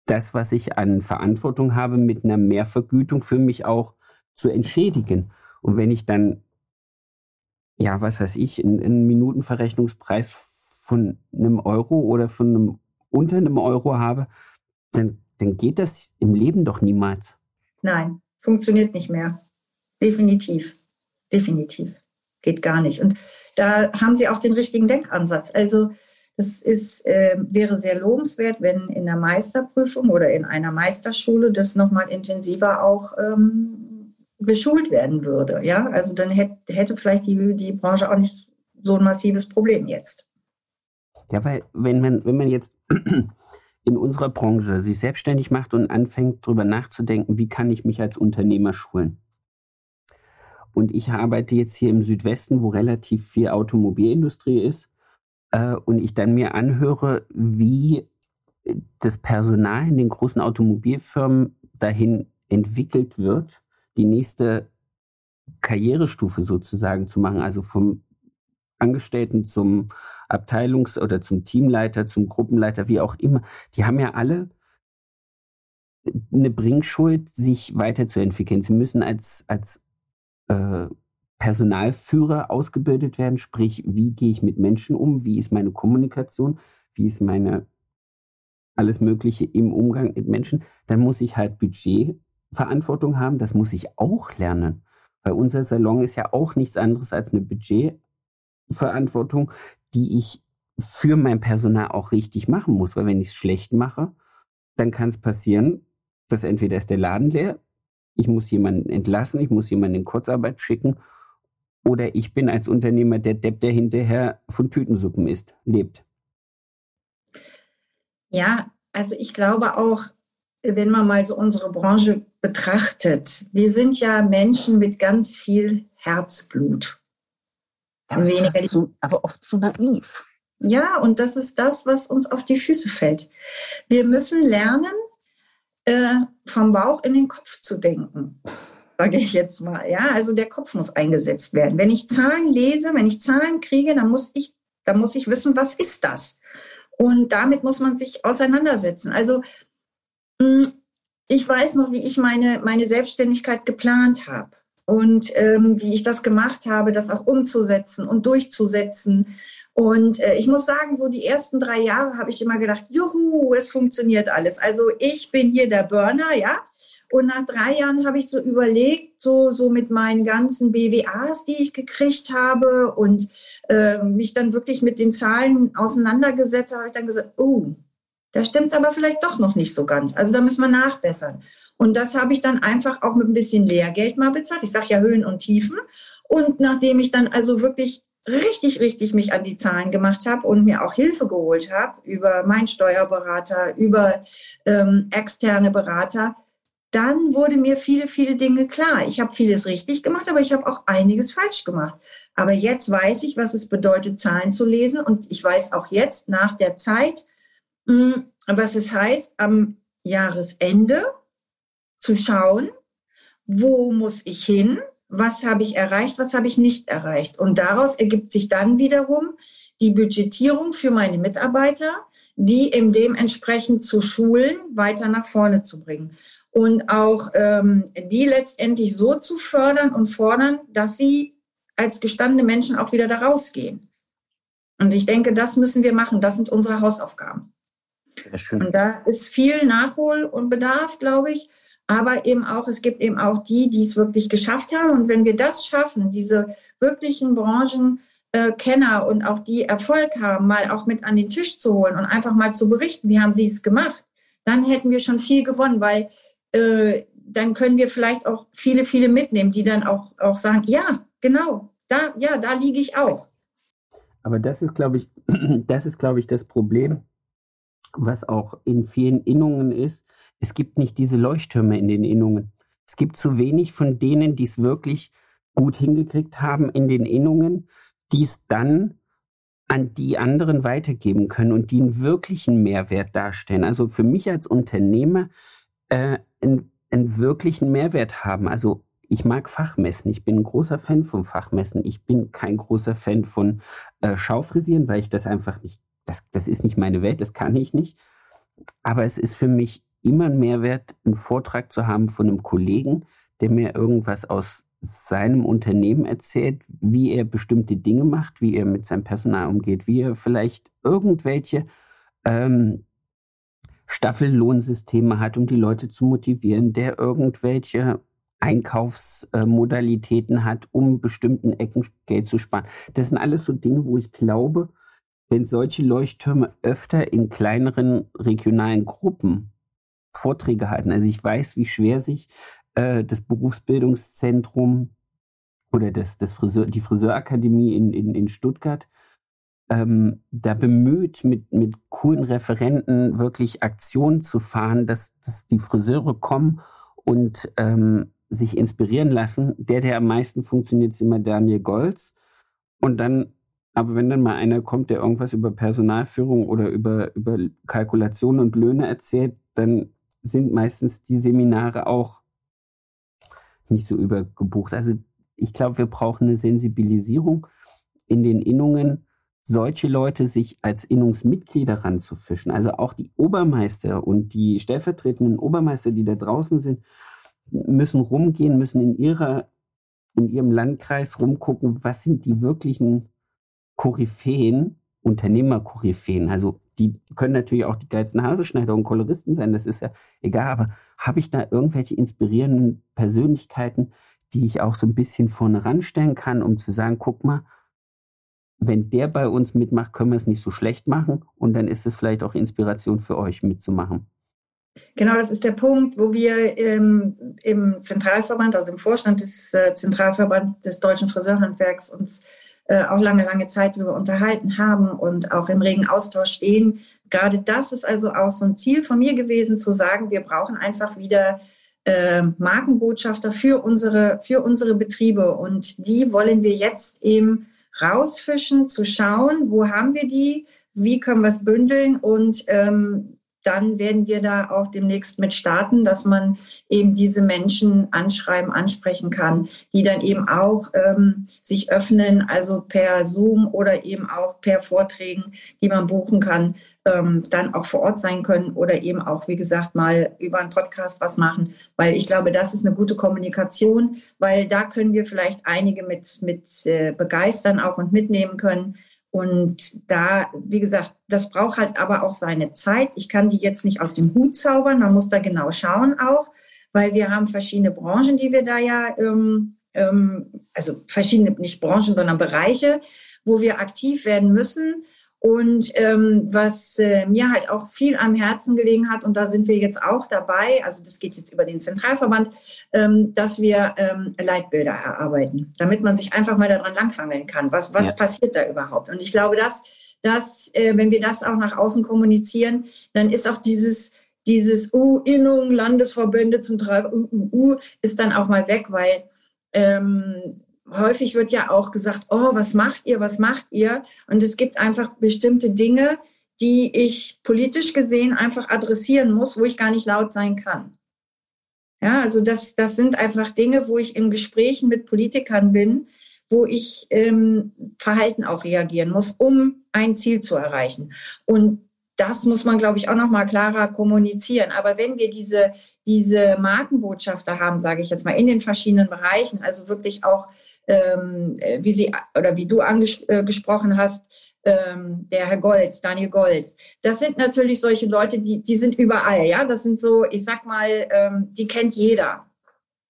das, was ich an Verantwortung habe, mit einer Mehrvergütung für mich auch zu entschädigen. Und wenn ich dann, ja, was weiß ich, einen, einen Minutenverrechnungspreis von einem Euro oder von einem unter einem Euro habe, dann, dann geht das im Leben doch niemals. Nein, funktioniert nicht mehr. Definitiv. Definitiv. Geht gar nicht. Und da haben Sie auch den richtigen Denkansatz. Also das ist, äh, wäre sehr lobenswert, wenn in der Meisterprüfung oder in einer Meisterschule das nochmal intensiver auch ähm, geschult werden würde. Ja, also dann hätte, hätte vielleicht die, die Branche auch nicht so ein massives Problem jetzt. Ja, weil wenn man, wenn man jetzt in unserer Branche sich selbstständig macht und anfängt, darüber nachzudenken, wie kann ich mich als Unternehmer schulen? Und ich arbeite jetzt hier im Südwesten, wo relativ viel Automobilindustrie ist, äh, und ich dann mir anhöre, wie das Personal in den großen Automobilfirmen dahin entwickelt wird, die nächste Karrierestufe sozusagen zu machen, also vom Angestellten zum Abteilungs- oder zum Teamleiter, zum Gruppenleiter, wie auch immer, die haben ja alle eine Bringschuld, sich weiterzuentwickeln. Sie müssen als, als äh, Personalführer ausgebildet werden, sprich, wie gehe ich mit Menschen um, wie ist meine Kommunikation, wie ist meine alles Mögliche im Umgang mit Menschen. Dann muss ich halt Budgetverantwortung haben, das muss ich auch lernen. Weil unser Salon ist ja auch nichts anderes als eine Budgetverantwortung, die ich für mein Personal auch richtig machen muss. Weil wenn ich es schlecht mache, dann kann es passieren, dass entweder ist der Laden leer, ich muss jemanden entlassen, ich muss jemanden in Kurzarbeit schicken oder ich bin als Unternehmer der Depp, der hinterher von Tütensuppen isst, lebt. Ja, also ich glaube auch, wenn man mal so unsere Branche betrachtet, wir sind ja Menschen mit ganz viel Herzblut. Weniger so, aber oft zu naiv. Ja, und das ist das, was uns auf die Füße fällt. Wir müssen lernen, äh, vom Bauch in den Kopf zu denken, sage ich jetzt mal. Ja, also der Kopf muss eingesetzt werden. Wenn ich Zahlen lese, wenn ich Zahlen kriege, dann muss ich, dann muss ich wissen, was ist das? Und damit muss man sich auseinandersetzen. Also hm, ich weiß noch, wie ich meine, meine Selbstständigkeit geplant habe und ähm, wie ich das gemacht habe, das auch umzusetzen und durchzusetzen. Und äh, ich muss sagen, so die ersten drei Jahre habe ich immer gedacht, juhu, es funktioniert alles. Also ich bin hier der Burner, ja. Und nach drei Jahren habe ich so überlegt, so, so mit meinen ganzen BWAs, die ich gekriegt habe und äh, mich dann wirklich mit den Zahlen auseinandergesetzt, habe ich dann gesagt, oh, da stimmt es aber vielleicht doch noch nicht so ganz. Also da müssen wir nachbessern. Und das habe ich dann einfach auch mit ein bisschen Lehrgeld mal bezahlt. Ich sage ja Höhen und Tiefen. Und nachdem ich dann also wirklich richtig, richtig mich an die Zahlen gemacht habe und mir auch Hilfe geholt habe über meinen Steuerberater, über ähm, externe Berater, dann wurde mir viele, viele Dinge klar. Ich habe vieles richtig gemacht, aber ich habe auch einiges falsch gemacht. Aber jetzt weiß ich, was es bedeutet, Zahlen zu lesen. Und ich weiß auch jetzt nach der Zeit, hm, was es heißt, am Jahresende zu schauen, wo muss ich hin, was habe ich erreicht, was habe ich nicht erreicht. Und daraus ergibt sich dann wiederum die Budgetierung für meine Mitarbeiter, die in dementsprechend zu schulen, weiter nach vorne zu bringen und auch ähm, die letztendlich so zu fördern und fordern, dass sie als gestandene Menschen auch wieder da rausgehen. Und ich denke, das müssen wir machen. Das sind unsere Hausaufgaben. Und da ist viel Nachhol- und Bedarf, glaube ich. Aber eben auch, es gibt eben auch die, die es wirklich geschafft haben. Und wenn wir das schaffen, diese wirklichen Branchenkenner und auch die Erfolg haben, mal auch mit an den Tisch zu holen und einfach mal zu berichten, wie haben sie es gemacht, dann hätten wir schon viel gewonnen, weil äh, dann können wir vielleicht auch viele, viele mitnehmen, die dann auch, auch sagen, ja, genau, da, ja, da liege ich auch. Aber das ist, glaube ich, das ist, glaube ich, das Problem, was auch in vielen Innungen ist. Es gibt nicht diese Leuchttürme in den Innungen. Es gibt zu wenig von denen, die es wirklich gut hingekriegt haben in den Innungen, die es dann an die anderen weitergeben können und die einen wirklichen Mehrwert darstellen. Also für mich als Unternehmer äh, einen, einen wirklichen Mehrwert haben. Also ich mag Fachmessen. Ich bin ein großer Fan von Fachmessen. Ich bin kein großer Fan von äh, Schaufrisieren, weil ich das einfach nicht, das, das ist nicht meine Welt, das kann ich nicht. Aber es ist für mich immer ein Mehrwert, einen Vortrag zu haben von einem Kollegen, der mir irgendwas aus seinem Unternehmen erzählt, wie er bestimmte Dinge macht, wie er mit seinem Personal umgeht, wie er vielleicht irgendwelche ähm, Staffellohnsysteme hat, um die Leute zu motivieren, der irgendwelche Einkaufsmodalitäten hat, um bestimmten Ecken Geld zu sparen. Das sind alles so Dinge, wo ich glaube, wenn solche Leuchttürme öfter in kleineren regionalen Gruppen Vorträge halten, also ich weiß, wie schwer sich äh, das Berufsbildungszentrum oder das, das Friseur, die Friseurakademie in, in, in Stuttgart ähm, da bemüht, mit, mit coolen Referenten wirklich Aktionen zu fahren, dass, dass die Friseure kommen und ähm, sich inspirieren lassen. Der, der am meisten funktioniert, ist immer Daniel Golz. Und dann, aber wenn dann mal einer kommt, der irgendwas über Personalführung oder über, über Kalkulation und Löhne erzählt, dann sind meistens die Seminare auch nicht so übergebucht. Also ich glaube, wir brauchen eine Sensibilisierung in den Innungen solche Leute sich als Innungsmitglieder ranzufischen. Also auch die Obermeister und die stellvertretenden Obermeister, die da draußen sind, müssen rumgehen, müssen in ihrer, in ihrem Landkreis rumgucken, was sind die wirklichen Koryphäen, Unternehmerkoryphäen. Also die können natürlich auch die geilsten Haareschneider und Koloristen sein, das ist ja egal, aber habe ich da irgendwelche inspirierenden Persönlichkeiten, die ich auch so ein bisschen vorne ranstellen kann, um zu sagen, guck mal, wenn der bei uns mitmacht, können wir es nicht so schlecht machen und dann ist es vielleicht auch Inspiration für euch mitzumachen. Genau, das ist der Punkt, wo wir ähm, im Zentralverband, also im Vorstand des äh, Zentralverband des deutschen Friseurhandwerks uns äh, auch lange, lange Zeit darüber unterhalten haben und auch im regen Austausch stehen. Gerade das ist also auch so ein Ziel von mir gewesen, zu sagen, wir brauchen einfach wieder äh, Markenbotschafter für unsere, für unsere Betriebe. Und die wollen wir jetzt eben rausfischen, zu schauen, wo haben wir die, wie können wir es bündeln und ähm, dann werden wir da auch demnächst mit starten, dass man eben diese Menschen anschreiben, ansprechen kann, die dann eben auch ähm, sich öffnen, also per Zoom oder eben auch per Vorträgen, die man buchen kann, ähm, dann auch vor Ort sein können oder eben auch, wie gesagt, mal über einen Podcast was machen, weil ich glaube, das ist eine gute Kommunikation, weil da können wir vielleicht einige mit, mit äh, begeistern auch und mitnehmen können und da, wie gesagt, das braucht halt aber auch seine Zeit. Ich kann die jetzt nicht aus dem Hut zaubern. Man muss da genau schauen auch, weil wir haben verschiedene Branchen, die wir da ja, ähm, ähm, also verschiedene, nicht Branchen, sondern Bereiche, wo wir aktiv werden müssen. Und ähm, was äh, mir halt auch viel am Herzen gelegen hat, und da sind wir jetzt auch dabei, also das geht jetzt über den Zentralverband, ähm, dass wir ähm, Leitbilder erarbeiten, damit man sich einfach mal daran langhangeln kann. Was, was ja. passiert da überhaupt? Und ich glaube, dass, dass äh, wenn wir das auch nach außen kommunizieren, dann ist auch dieses, dieses uh, Innung, Landesverbände, Zentral, uh, uh, uh, ist dann auch mal weg, weil ähm, häufig wird ja auch gesagt, oh, was macht ihr, was macht ihr? Und es gibt einfach bestimmte Dinge, die ich politisch gesehen einfach adressieren muss, wo ich gar nicht laut sein kann. Ja, also das, das sind einfach Dinge, wo ich in Gesprächen mit Politikern bin, wo ich ähm, Verhalten auch reagieren muss, um ein Ziel zu erreichen. Und das muss man, glaube ich, auch noch mal klarer kommunizieren. Aber wenn wir diese, diese Markenbotschafter haben, sage ich jetzt mal, in den verschiedenen Bereichen, also wirklich auch ähm, wie Sie oder wie du angesprochen äh, hast, ähm, der Herr Golz, Daniel Golz. Das sind natürlich solche Leute, die, die sind überall, ja. Das sind so, ich sag mal, ähm, die kennt jeder.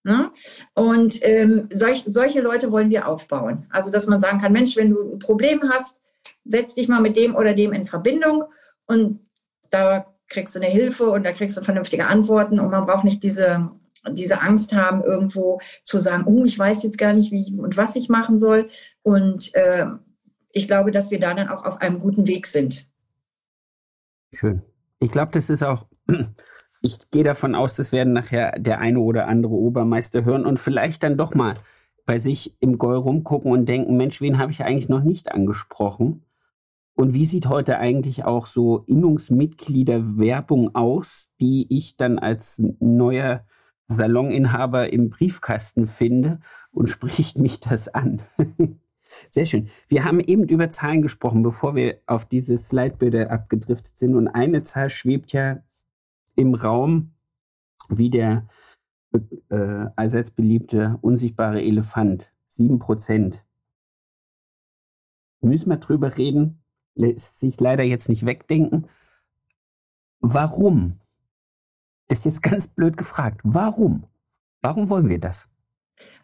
Ne? Und ähm, solch, solche Leute wollen wir aufbauen. Also, dass man sagen kann, Mensch, wenn du ein Problem hast, setz dich mal mit dem oder dem in Verbindung und da kriegst du eine Hilfe und da kriegst du vernünftige Antworten und man braucht nicht diese diese Angst haben, irgendwo zu sagen, oh, ich weiß jetzt gar nicht, wie und was ich machen soll. Und äh, ich glaube, dass wir da dann auch auf einem guten Weg sind. Schön. Ich glaube, das ist auch, ich gehe davon aus, das werden nachher der eine oder andere Obermeister hören und vielleicht dann doch mal bei sich im Goll rumgucken und denken, Mensch, wen habe ich eigentlich noch nicht angesprochen? Und wie sieht heute eigentlich auch so Innungsmitgliederwerbung aus, die ich dann als neuer Saloninhaber im Briefkasten finde und spricht mich das an. Sehr schön. Wir haben eben über Zahlen gesprochen, bevor wir auf diese Slidebilder abgedriftet sind. Und eine Zahl schwebt ja im Raum wie der äh, allseits beliebte unsichtbare Elefant. Sieben Prozent. Müssen wir drüber reden? Lässt sich leider jetzt nicht wegdenken. Warum? Ist jetzt ganz blöd gefragt. Warum? Warum wollen wir das?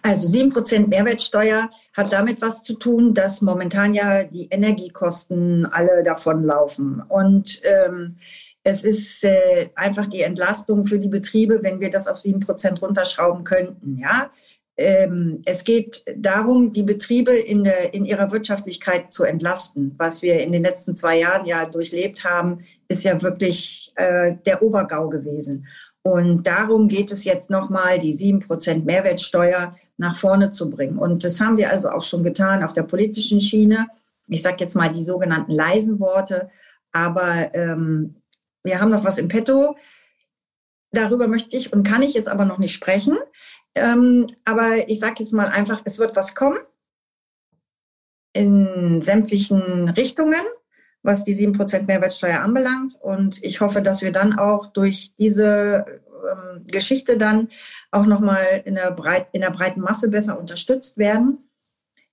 Also 7% Mehrwertsteuer hat damit was zu tun, dass momentan ja die Energiekosten alle davonlaufen. Und ähm, es ist äh, einfach die Entlastung für die Betriebe, wenn wir das auf 7% runterschrauben könnten. Ja? Ähm, es geht darum, die Betriebe in, der, in ihrer Wirtschaftlichkeit zu entlasten. Was wir in den letzten zwei Jahren ja durchlebt haben, ist ja wirklich äh, der Obergau gewesen. Und darum geht es jetzt nochmal, die sieben Prozent Mehrwertsteuer nach vorne zu bringen. Und das haben wir also auch schon getan auf der politischen Schiene. Ich sage jetzt mal die sogenannten leisen Worte. Aber ähm, wir haben noch was im Petto. Darüber möchte ich und kann ich jetzt aber noch nicht sprechen. Ähm, aber ich sage jetzt mal einfach, es wird was kommen in sämtlichen Richtungen, was die 7% Mehrwertsteuer anbelangt. Und ich hoffe, dass wir dann auch durch diese ähm, Geschichte dann auch nochmal in, in der breiten Masse besser unterstützt werden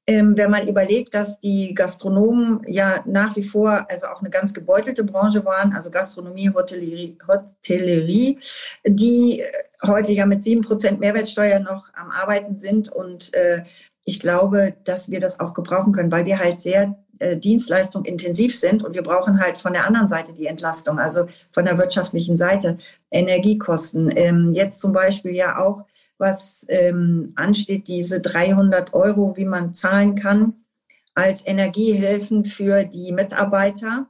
ähm, wenn man überlegt, dass die Gastronomen ja nach wie vor also auch eine ganz gebeutelte Branche waren, also Gastronomie, Hotellerie, Hotellerie die heute ja mit sieben Prozent Mehrwertsteuer noch am Arbeiten sind. Und äh, ich glaube, dass wir das auch gebrauchen können, weil wir halt sehr äh, Dienstleistung intensiv sind und wir brauchen halt von der anderen Seite die Entlastung, also von der wirtschaftlichen Seite Energiekosten. Ähm, jetzt zum Beispiel ja auch was ähm, ansteht, diese 300 Euro, wie man zahlen kann als Energiehilfen für die Mitarbeiter.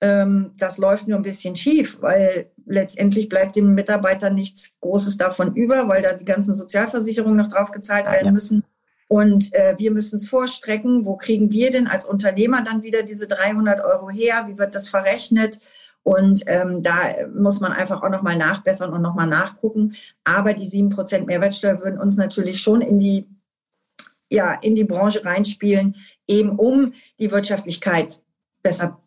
Ähm, das läuft nur ein bisschen schief, weil letztendlich bleibt dem Mitarbeiter nichts Großes davon über, weil da die ganzen Sozialversicherungen noch drauf gezahlt werden ja. müssen. Und äh, wir müssen es vorstrecken. Wo kriegen wir denn als Unternehmer dann wieder diese 300 Euro her? Wie wird das verrechnet? Und ähm, da muss man einfach auch nochmal nachbessern und nochmal nachgucken. Aber die 7% Mehrwertsteuer würden uns natürlich schon in die, ja, in die Branche reinspielen, eben um die Wirtschaftlichkeit besser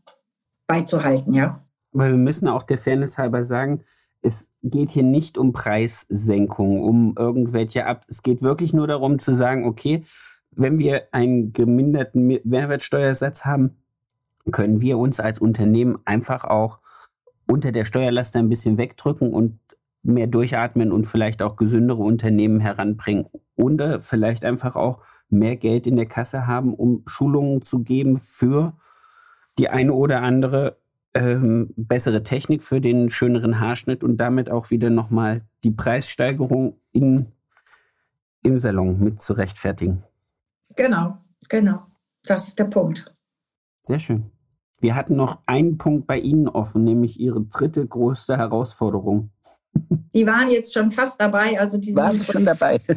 beizuhalten, ja. Weil wir müssen auch der Fairness halber sagen, es geht hier nicht um Preissenkung, um irgendwelche Ab. Es geht wirklich nur darum zu sagen, okay, wenn wir einen geminderten Mehrwertsteuersatz haben, können wir uns als Unternehmen einfach auch unter der Steuerlast ein bisschen wegdrücken und mehr durchatmen und vielleicht auch gesündere Unternehmen heranbringen oder vielleicht einfach auch mehr Geld in der Kasse haben, um Schulungen zu geben für die eine oder andere ähm, bessere Technik für den schöneren Haarschnitt und damit auch wieder nochmal die Preissteigerung in, im Salon mit zu rechtfertigen. Genau, genau. Das ist der Punkt. Sehr schön. Wir hatten noch einen Punkt bei Ihnen offen, nämlich Ihre dritte größte Herausforderung. Die waren jetzt schon fast dabei. Also die waren schon dabei.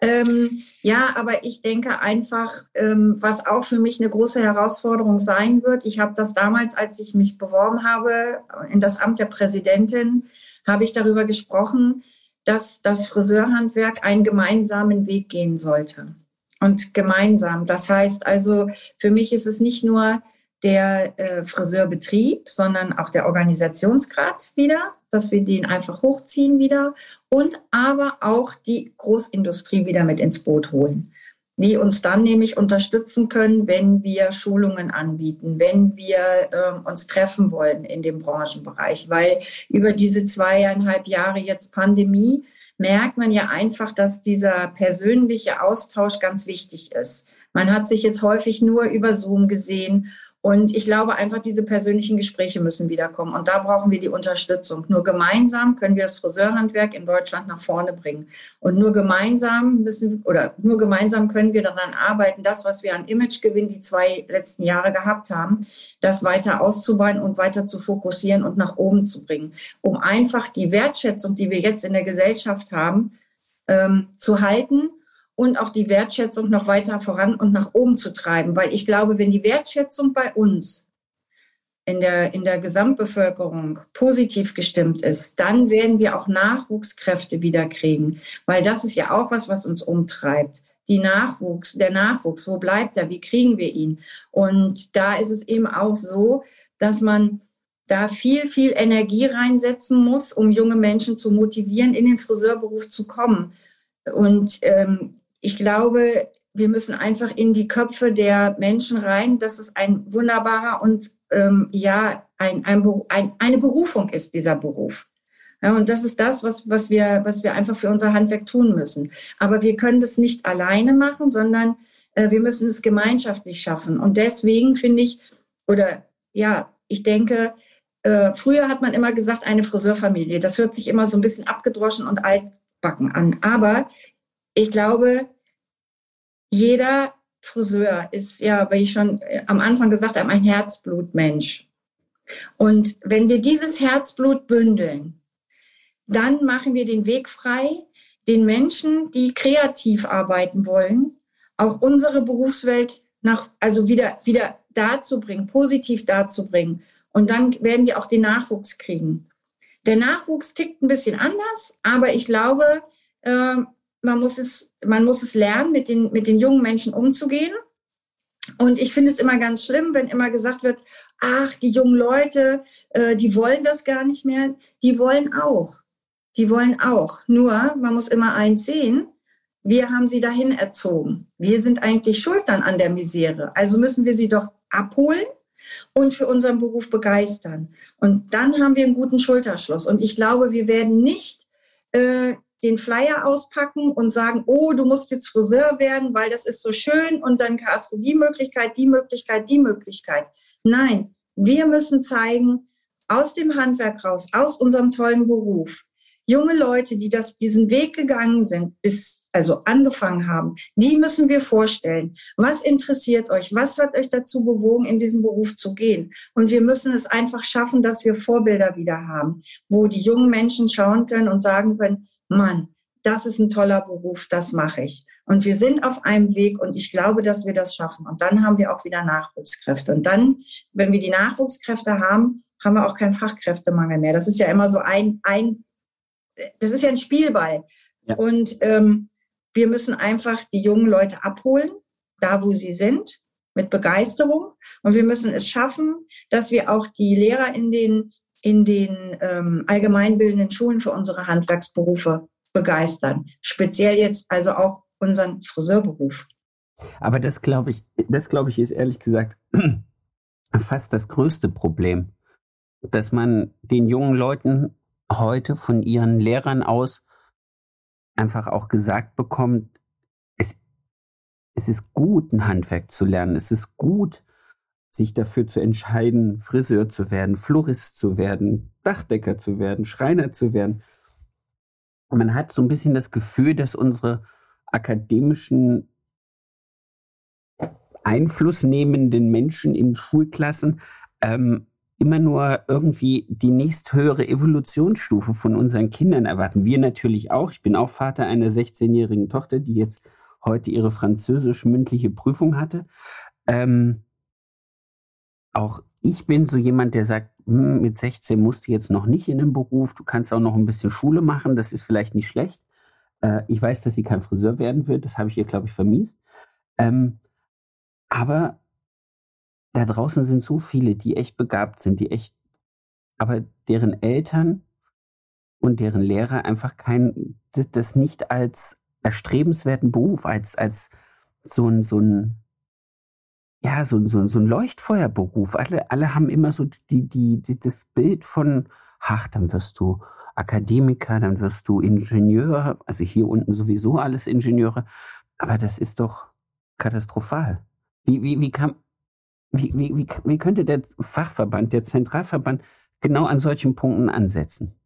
Ähm, ja, aber ich denke einfach, ähm, was auch für mich eine große Herausforderung sein wird. Ich habe das damals, als ich mich beworben habe in das Amt der Präsidentin, habe ich darüber gesprochen, dass das Friseurhandwerk einen gemeinsamen Weg gehen sollte. Und gemeinsam. Das heißt also, für mich ist es nicht nur der äh, Friseurbetrieb, sondern auch der Organisationsgrad wieder, dass wir den einfach hochziehen wieder und aber auch die Großindustrie wieder mit ins Boot holen, die uns dann nämlich unterstützen können, wenn wir Schulungen anbieten, wenn wir äh, uns treffen wollen in dem Branchenbereich, weil über diese zweieinhalb Jahre jetzt Pandemie merkt man ja einfach, dass dieser persönliche Austausch ganz wichtig ist. Man hat sich jetzt häufig nur über Zoom gesehen und ich glaube einfach, diese persönlichen Gespräche müssen wiederkommen. Und da brauchen wir die Unterstützung. Nur gemeinsam können wir das Friseurhandwerk in Deutschland nach vorne bringen. Und nur gemeinsam müssen oder nur gemeinsam können wir daran arbeiten, das, was wir an Imagegewinn die zwei letzten Jahre gehabt haben, das weiter auszubauen und weiter zu fokussieren und nach oben zu bringen, um einfach die Wertschätzung, die wir jetzt in der Gesellschaft haben, ähm, zu halten und auch die Wertschätzung noch weiter voran und nach oben zu treiben. Weil ich glaube, wenn die Wertschätzung bei uns in der, in der Gesamtbevölkerung positiv gestimmt ist, dann werden wir auch Nachwuchskräfte wiederkriegen. Weil das ist ja auch was, was uns umtreibt. Die Nachwuchs, der Nachwuchs, wo bleibt er? Wie kriegen wir ihn? Und da ist es eben auch so, dass man da viel, viel Energie reinsetzen muss, um junge Menschen zu motivieren, in den Friseurberuf zu kommen. Und ähm, ich glaube, wir müssen einfach in die Köpfe der Menschen rein, dass es ein wunderbarer und ähm, ja, ein, ein, ein, eine Berufung ist, dieser Beruf. Ja, und das ist das, was, was, wir, was wir einfach für unser Handwerk tun müssen. Aber wir können das nicht alleine machen, sondern äh, wir müssen es gemeinschaftlich schaffen. Und deswegen finde ich, oder ja, ich denke, äh, früher hat man immer gesagt, eine Friseurfamilie. Das hört sich immer so ein bisschen abgedroschen und altbacken an. Aber ich glaube, jeder Friseur ist ja, wie ich schon äh, am Anfang gesagt habe, ein Herzblutmensch. Und wenn wir dieses Herzblut bündeln, dann machen wir den Weg frei, den Menschen, die kreativ arbeiten wollen, auch unsere Berufswelt nach, also wieder, wieder dazu bringen, positiv dazu bringen. Und dann werden wir auch den Nachwuchs kriegen. Der Nachwuchs tickt ein bisschen anders, aber ich glaube, äh, man muss es, man muss es lernen, mit den, mit den jungen Menschen umzugehen. Und ich finde es immer ganz schlimm, wenn immer gesagt wird, ach, die jungen Leute, äh, die wollen das gar nicht mehr. Die wollen auch. Die wollen auch. Nur, man muss immer eins sehen, wir haben sie dahin erzogen. Wir sind eigentlich schuld dann an der Misere. Also müssen wir sie doch abholen und für unseren Beruf begeistern. Und dann haben wir einen guten Schulterschluss. Und ich glaube, wir werden nicht äh, den Flyer auspacken und sagen, oh, du musst jetzt Friseur werden, weil das ist so schön und dann hast du die Möglichkeit, die Möglichkeit, die Möglichkeit. Nein, wir müssen zeigen, aus dem Handwerk raus, aus unserem tollen Beruf, junge Leute, die das, diesen Weg gegangen sind, bis also angefangen haben, die müssen wir vorstellen. Was interessiert euch? Was hat euch dazu bewogen, in diesen Beruf zu gehen? Und wir müssen es einfach schaffen, dass wir Vorbilder wieder haben, wo die jungen Menschen schauen können und sagen können, Mann, das ist ein toller Beruf, das mache ich. Und wir sind auf einem Weg und ich glaube, dass wir das schaffen. Und dann haben wir auch wieder Nachwuchskräfte. Und dann, wenn wir die Nachwuchskräfte haben, haben wir auch keinen Fachkräftemangel mehr. Das ist ja immer so ein, ein das ist ja ein Spielball. Ja. Und ähm, wir müssen einfach die jungen Leute abholen, da wo sie sind, mit Begeisterung. Und wir müssen es schaffen, dass wir auch die Lehrer in den, in den ähm, allgemeinbildenden Schulen für unsere Handwerksberufe begeistern. Speziell jetzt also auch unseren Friseurberuf. Aber das glaube ich, das glaube ich ist ehrlich gesagt fast das größte Problem, dass man den jungen Leuten heute von ihren Lehrern aus einfach auch gesagt bekommt, es, es ist gut, ein Handwerk zu lernen. Es ist gut, sich dafür zu entscheiden, Friseur zu werden, Florist zu werden, Dachdecker zu werden, Schreiner zu werden. Man hat so ein bisschen das Gefühl, dass unsere akademischen einflussnehmenden Menschen in Schulklassen ähm, immer nur irgendwie die nächsthöhere Evolutionsstufe von unseren Kindern erwarten. Wir natürlich auch. Ich bin auch Vater einer 16-jährigen Tochter, die jetzt heute ihre französisch mündliche Prüfung hatte. Ähm, auch ich bin so jemand, der sagt, hm, mit 16 musst du jetzt noch nicht in den Beruf, du kannst auch noch ein bisschen Schule machen, das ist vielleicht nicht schlecht. Äh, ich weiß, dass sie kein Friseur werden wird, das habe ich ihr, glaube ich, vermiest. Ähm, aber da draußen sind so viele, die echt begabt sind, die echt, aber deren Eltern und deren Lehrer einfach kein, das nicht als erstrebenswerten Beruf, als, als so ein, so ein, ja, so, so, so ein Leuchtfeuerberuf. Alle, alle haben immer so die, die, die, das Bild von, ach, dann wirst du Akademiker, dann wirst du Ingenieur, also hier unten sowieso alles Ingenieure, aber das ist doch katastrophal. Wie, wie, wie kann, wie, wie, wie, wie könnte der Fachverband, der Zentralverband genau an solchen Punkten ansetzen?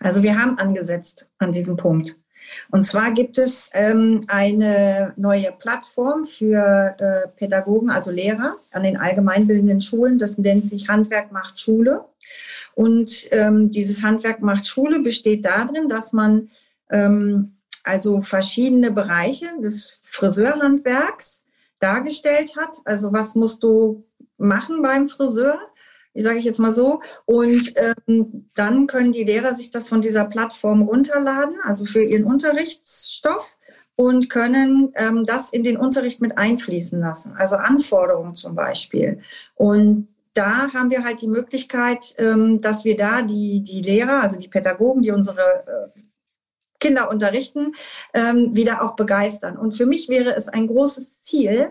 Also wir haben angesetzt an diesem Punkt. Und zwar gibt es ähm, eine neue Plattform für äh, Pädagogen, also Lehrer an den allgemeinbildenden Schulen. Das nennt sich Handwerk macht Schule. Und ähm, dieses Handwerk macht Schule besteht darin, dass man ähm, also verschiedene Bereiche des Friseurhandwerks dargestellt hat. Also was musst du machen beim Friseur? Ich sage ich jetzt mal so. Und ähm, dann können die Lehrer sich das von dieser Plattform runterladen, also für ihren Unterrichtsstoff und können ähm, das in den Unterricht mit einfließen lassen, also Anforderungen zum Beispiel. Und da haben wir halt die Möglichkeit, ähm, dass wir da die, die Lehrer, also die Pädagogen, die unsere äh, Kinder unterrichten, ähm, wieder auch begeistern. Und für mich wäre es ein großes Ziel,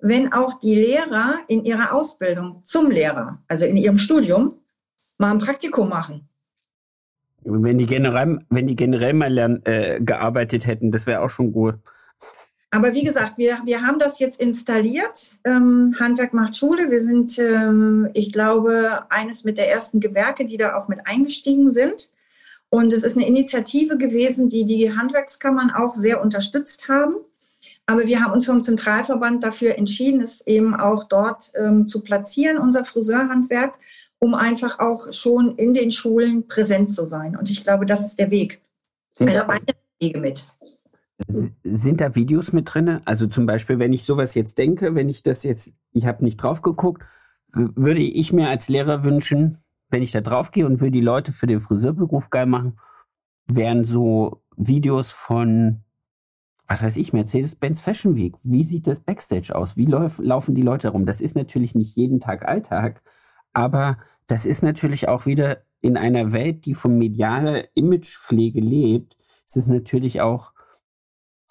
wenn auch die Lehrer in ihrer Ausbildung zum Lehrer, also in ihrem Studium, mal ein Praktikum machen. Wenn die generell, wenn die generell mal lern, äh, gearbeitet hätten, das wäre auch schon gut. Aber wie gesagt, wir, wir haben das jetzt installiert. Ähm, Handwerk macht Schule. Wir sind, ähm, ich glaube, eines mit der ersten Gewerke, die da auch mit eingestiegen sind. Und es ist eine Initiative gewesen, die die Handwerkskammern auch sehr unterstützt haben. Aber wir haben uns vom Zentralverband dafür entschieden, es eben auch dort ähm, zu platzieren, unser Friseurhandwerk, um einfach auch schon in den Schulen präsent zu sein. Und ich glaube, das ist der Weg. Sind also beide Wege mit. Sind da Videos mit drin? Also zum Beispiel, wenn ich sowas jetzt denke, wenn ich das jetzt, ich habe nicht drauf geguckt, würde ich mir als Lehrer wünschen, wenn ich da drauf gehe und will die Leute für den Friseurberuf geil machen, wären so Videos von, was weiß ich, Mercedes-Benz Fashion Week. Wie sieht das Backstage aus? Wie lauf, laufen die Leute rum? Das ist natürlich nicht jeden Tag Alltag, aber das ist natürlich auch wieder in einer Welt, die von medialer Imagepflege lebt, ist es natürlich auch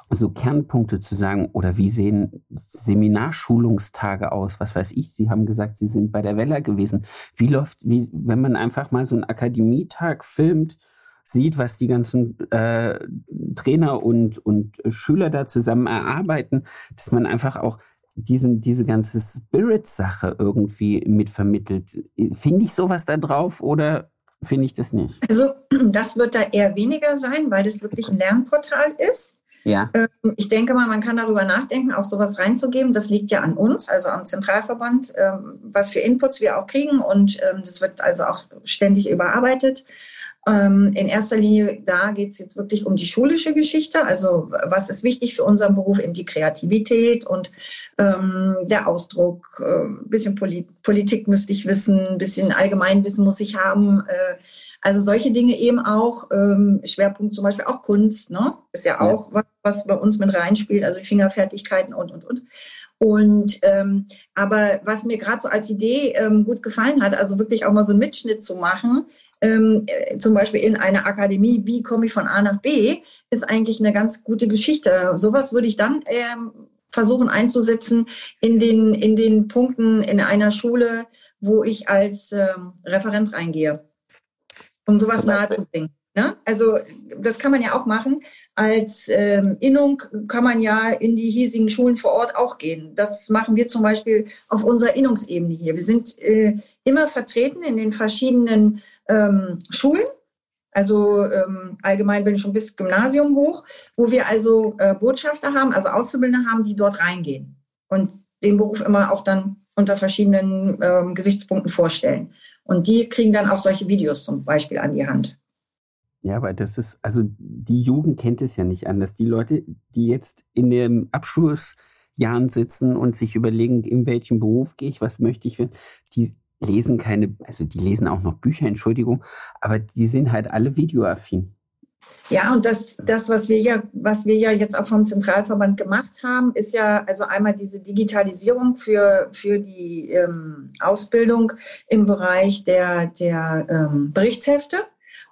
so Kernpunkte zu sagen, oder wie sehen Seminarschulungstage aus? Was weiß ich? Sie haben gesagt, Sie sind bei der Wella gewesen. Wie läuft, wie, wenn man einfach mal so einen Akademietag filmt, sieht, was die ganzen äh, Trainer und, und Schüler da zusammen erarbeiten, dass man einfach auch diesen, diese ganze Spirit-Sache irgendwie mitvermittelt. Finde ich sowas da drauf oder finde ich das nicht? Also das wird da eher weniger sein, weil das wirklich ein Lernportal ist. Ja. Ähm, ich denke mal, man kann darüber nachdenken, auch sowas reinzugeben. Das liegt ja an uns, also am Zentralverband, ähm, was für Inputs wir auch kriegen. Und ähm, das wird also auch ständig überarbeitet. In erster Linie, da geht es jetzt wirklich um die schulische Geschichte. Also was ist wichtig für unseren Beruf? Eben die Kreativität und ähm, der Ausdruck. Ein äh, bisschen Polit Politik müsste ich wissen, ein bisschen Allgemeinwissen muss ich haben. Äh, also solche Dinge eben auch. Ähm, Schwerpunkt zum Beispiel auch Kunst. Ne? Ist ja auch ja. Was, was bei uns mit reinspielt. Also Fingerfertigkeiten und, und, und. Und ähm, aber was mir gerade so als Idee ähm, gut gefallen hat, also wirklich auch mal so einen Mitschnitt zu machen, ähm, äh, zum Beispiel in einer Akademie, wie komme ich von A nach B, ist eigentlich eine ganz gute Geschichte. Sowas würde ich dann ähm, versuchen einzusetzen in den, in den Punkten in einer Schule, wo ich als ähm, Referent reingehe, um sowas nahezubringen. Ne? Also das kann man ja auch machen. Als ähm, Innung kann man ja in die hiesigen Schulen vor Ort auch gehen. Das machen wir zum Beispiel auf unserer Innungsebene hier. Wir sind äh, immer vertreten in den verschiedenen ähm, Schulen. Also ähm, Allgemeinbildung bis Gymnasium hoch, wo wir also äh, Botschafter haben, also Auszubildende haben, die dort reingehen und den Beruf immer auch dann unter verschiedenen ähm, Gesichtspunkten vorstellen. Und die kriegen dann auch solche Videos zum Beispiel an die Hand. Ja, weil das ist, also die Jugend kennt es ja nicht anders. Die Leute, die jetzt in den Abschlussjahren sitzen und sich überlegen, in welchem Beruf gehe ich, was möchte ich, die lesen keine, also die lesen auch noch Bücher, Entschuldigung, aber die sind halt alle videoaffin. Ja, und das, das, was wir ja, was wir ja jetzt auch vom Zentralverband gemacht haben, ist ja also einmal diese Digitalisierung für, für die ähm, Ausbildung im Bereich der, der ähm, Berichtshefte.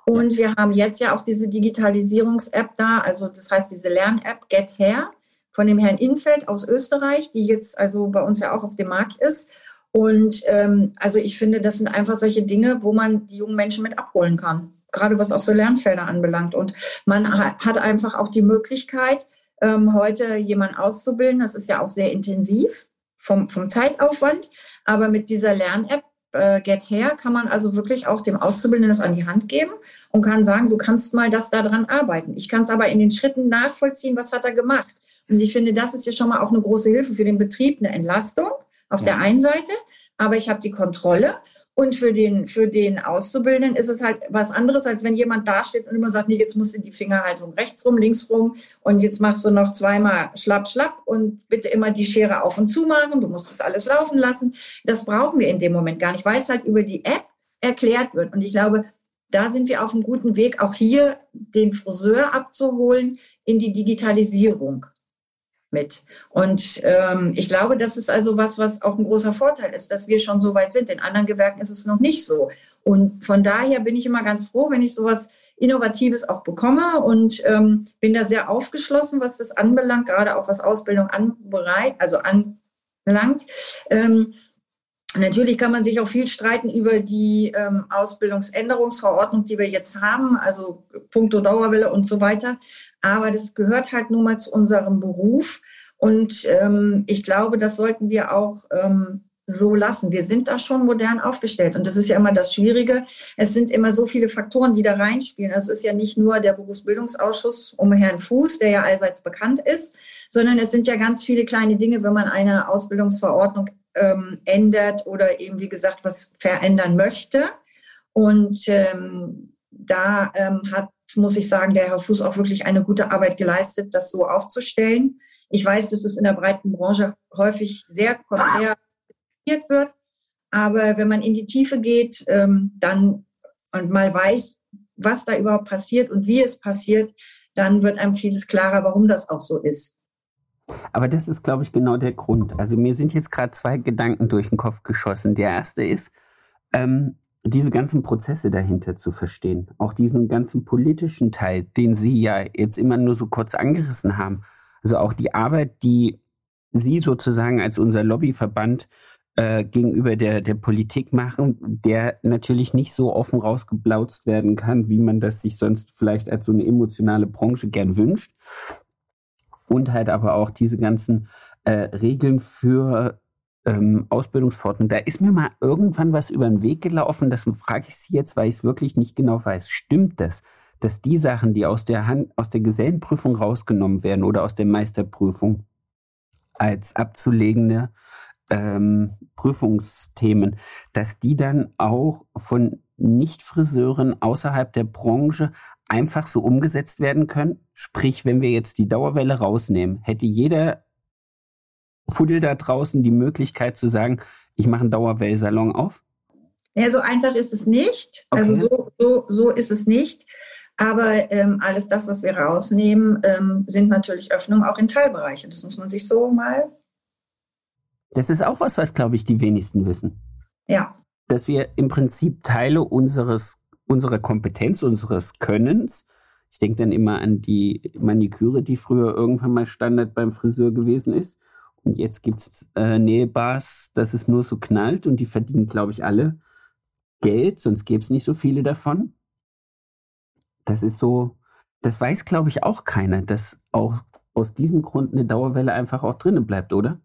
Und wir haben jetzt ja auch diese Digitalisierungs-App da, also das heißt diese Lern-App Get Hair von dem Herrn Infeld aus Österreich, die jetzt also bei uns ja auch auf dem Markt ist. Und ähm, also ich finde, das sind einfach solche Dinge, wo man die jungen Menschen mit abholen kann, gerade was auch so Lernfelder anbelangt. Und man hat einfach auch die Möglichkeit, ähm, heute jemanden auszubilden. Das ist ja auch sehr intensiv vom, vom Zeitaufwand. Aber mit dieser Lern-App äh, Get Hair kann man also wirklich auch dem Auszubildenden das an die Hand geben und kann sagen, du kannst mal das daran arbeiten. Ich kann es aber in den Schritten nachvollziehen, was hat er gemacht. Und ich finde, das ist ja schon mal auch eine große Hilfe für den Betrieb, eine Entlastung auf ja. der einen Seite, aber ich habe die Kontrolle. Und für den, für den Auszubildenden ist es halt was anderes, als wenn jemand dasteht und immer sagt, nee, jetzt musst du die Fingerhaltung rechts rum, links rum und jetzt machst du noch zweimal schlapp, schlapp und bitte immer die Schere auf und zu machen. Du musst das alles laufen lassen. Das brauchen wir in dem Moment gar nicht, weil es halt über die App erklärt wird. Und ich glaube, da sind wir auf einem guten Weg, auch hier den Friseur abzuholen in die Digitalisierung mit. Und ähm, ich glaube, das ist also was, was auch ein großer Vorteil ist, dass wir schon so weit sind. In anderen Gewerken ist es noch nicht so. Und von daher bin ich immer ganz froh, wenn ich sowas Innovatives auch bekomme und ähm, bin da sehr aufgeschlossen, was das anbelangt, gerade auch was Ausbildung anbereit, also anbelangt. Ähm, Natürlich kann man sich auch viel streiten über die ähm, Ausbildungsänderungsverordnung, die wir jetzt haben, also Punkto Dauerwelle und so weiter. Aber das gehört halt nun mal zu unserem Beruf. Und ähm, ich glaube, das sollten wir auch ähm, so lassen. Wir sind da schon modern aufgestellt. Und das ist ja immer das Schwierige. Es sind immer so viele Faktoren, die da reinspielen. Also es ist ja nicht nur der Berufsbildungsausschuss um Herrn Fuß, der ja allseits bekannt ist, sondern es sind ja ganz viele kleine Dinge, wenn man eine Ausbildungsverordnung ähm, ändert oder eben, wie gesagt, was verändern möchte. Und ähm, da ähm, hat, muss ich sagen, der Herr Fuß auch wirklich eine gute Arbeit geleistet, das so aufzustellen. Ich weiß, dass es in der breiten Branche häufig sehr konträr wird. Aber wenn man in die Tiefe geht, ähm, dann und mal weiß, was da überhaupt passiert und wie es passiert, dann wird einem vieles klarer, warum das auch so ist. Aber das ist, glaube ich, genau der Grund. Also mir sind jetzt gerade zwei Gedanken durch den Kopf geschossen. Der erste ist, ähm, diese ganzen Prozesse dahinter zu verstehen. Auch diesen ganzen politischen Teil, den Sie ja jetzt immer nur so kurz angerissen haben. Also auch die Arbeit, die Sie sozusagen als unser Lobbyverband äh, gegenüber der, der Politik machen, der natürlich nicht so offen rausgeblautzt werden kann, wie man das sich sonst vielleicht als so eine emotionale Branche gern wünscht und halt aber auch diese ganzen äh, Regeln für ähm, Ausbildungsverordnung. Da ist mir mal irgendwann was über den Weg gelaufen. Das frage ich Sie jetzt, weil ich es wirklich nicht genau weiß. Stimmt das, dass die Sachen, die aus der Hand, aus der Gesellenprüfung rausgenommen werden oder aus der Meisterprüfung als abzulegende ähm, Prüfungsthemen, dass die dann auch von Nicht-Friseuren außerhalb der Branche einfach so umgesetzt werden können? Sprich, wenn wir jetzt die Dauerwelle rausnehmen, hätte jeder Fuddel da draußen die Möglichkeit zu sagen, ich mache einen Dauerwellsalon auf? Ja, so einfach ist es nicht. Also okay. Also so, so, so ist es nicht. Aber ähm, alles das, was wir rausnehmen, ähm, sind natürlich Öffnungen auch in Teilbereiche. Das muss man sich so mal. Das ist auch was, was, glaube ich, die wenigsten wissen. Ja. Dass wir im Prinzip Teile unseres, unserer Kompetenz, unseres Könnens, ich denke dann immer an die Maniküre, die früher irgendwann mal Standard beim Friseur gewesen ist. Jetzt gibt es äh, Nähbars, dass es nur so knallt und die verdienen, glaube ich, alle Geld, sonst gäbe es nicht so viele davon. Das ist so, das weiß, glaube ich, auch keiner, dass auch aus diesem Grund eine Dauerwelle einfach auch drinnen bleibt, oder?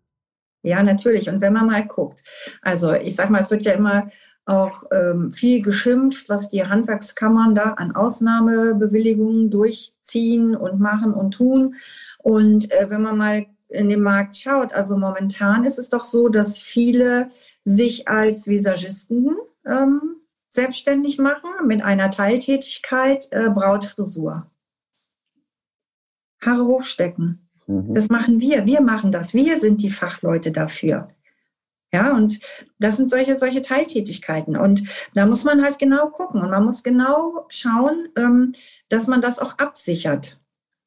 Ja, natürlich. Und wenn man mal guckt, also ich sag mal, es wird ja immer auch ähm, viel geschimpft, was die Handwerkskammern da an Ausnahmebewilligungen durchziehen und machen und tun. Und äh, wenn man mal in den Markt schaut, also momentan ist es doch so, dass viele sich als Visagisten ähm, selbstständig machen mit einer Teiltätigkeit äh, Brautfrisur. Haare hochstecken. Mhm. Das machen wir. Wir machen das. Wir sind die Fachleute dafür. Ja, und das sind solche, solche Teiltätigkeiten. Und da muss man halt genau gucken und man muss genau schauen, ähm, dass man das auch absichert.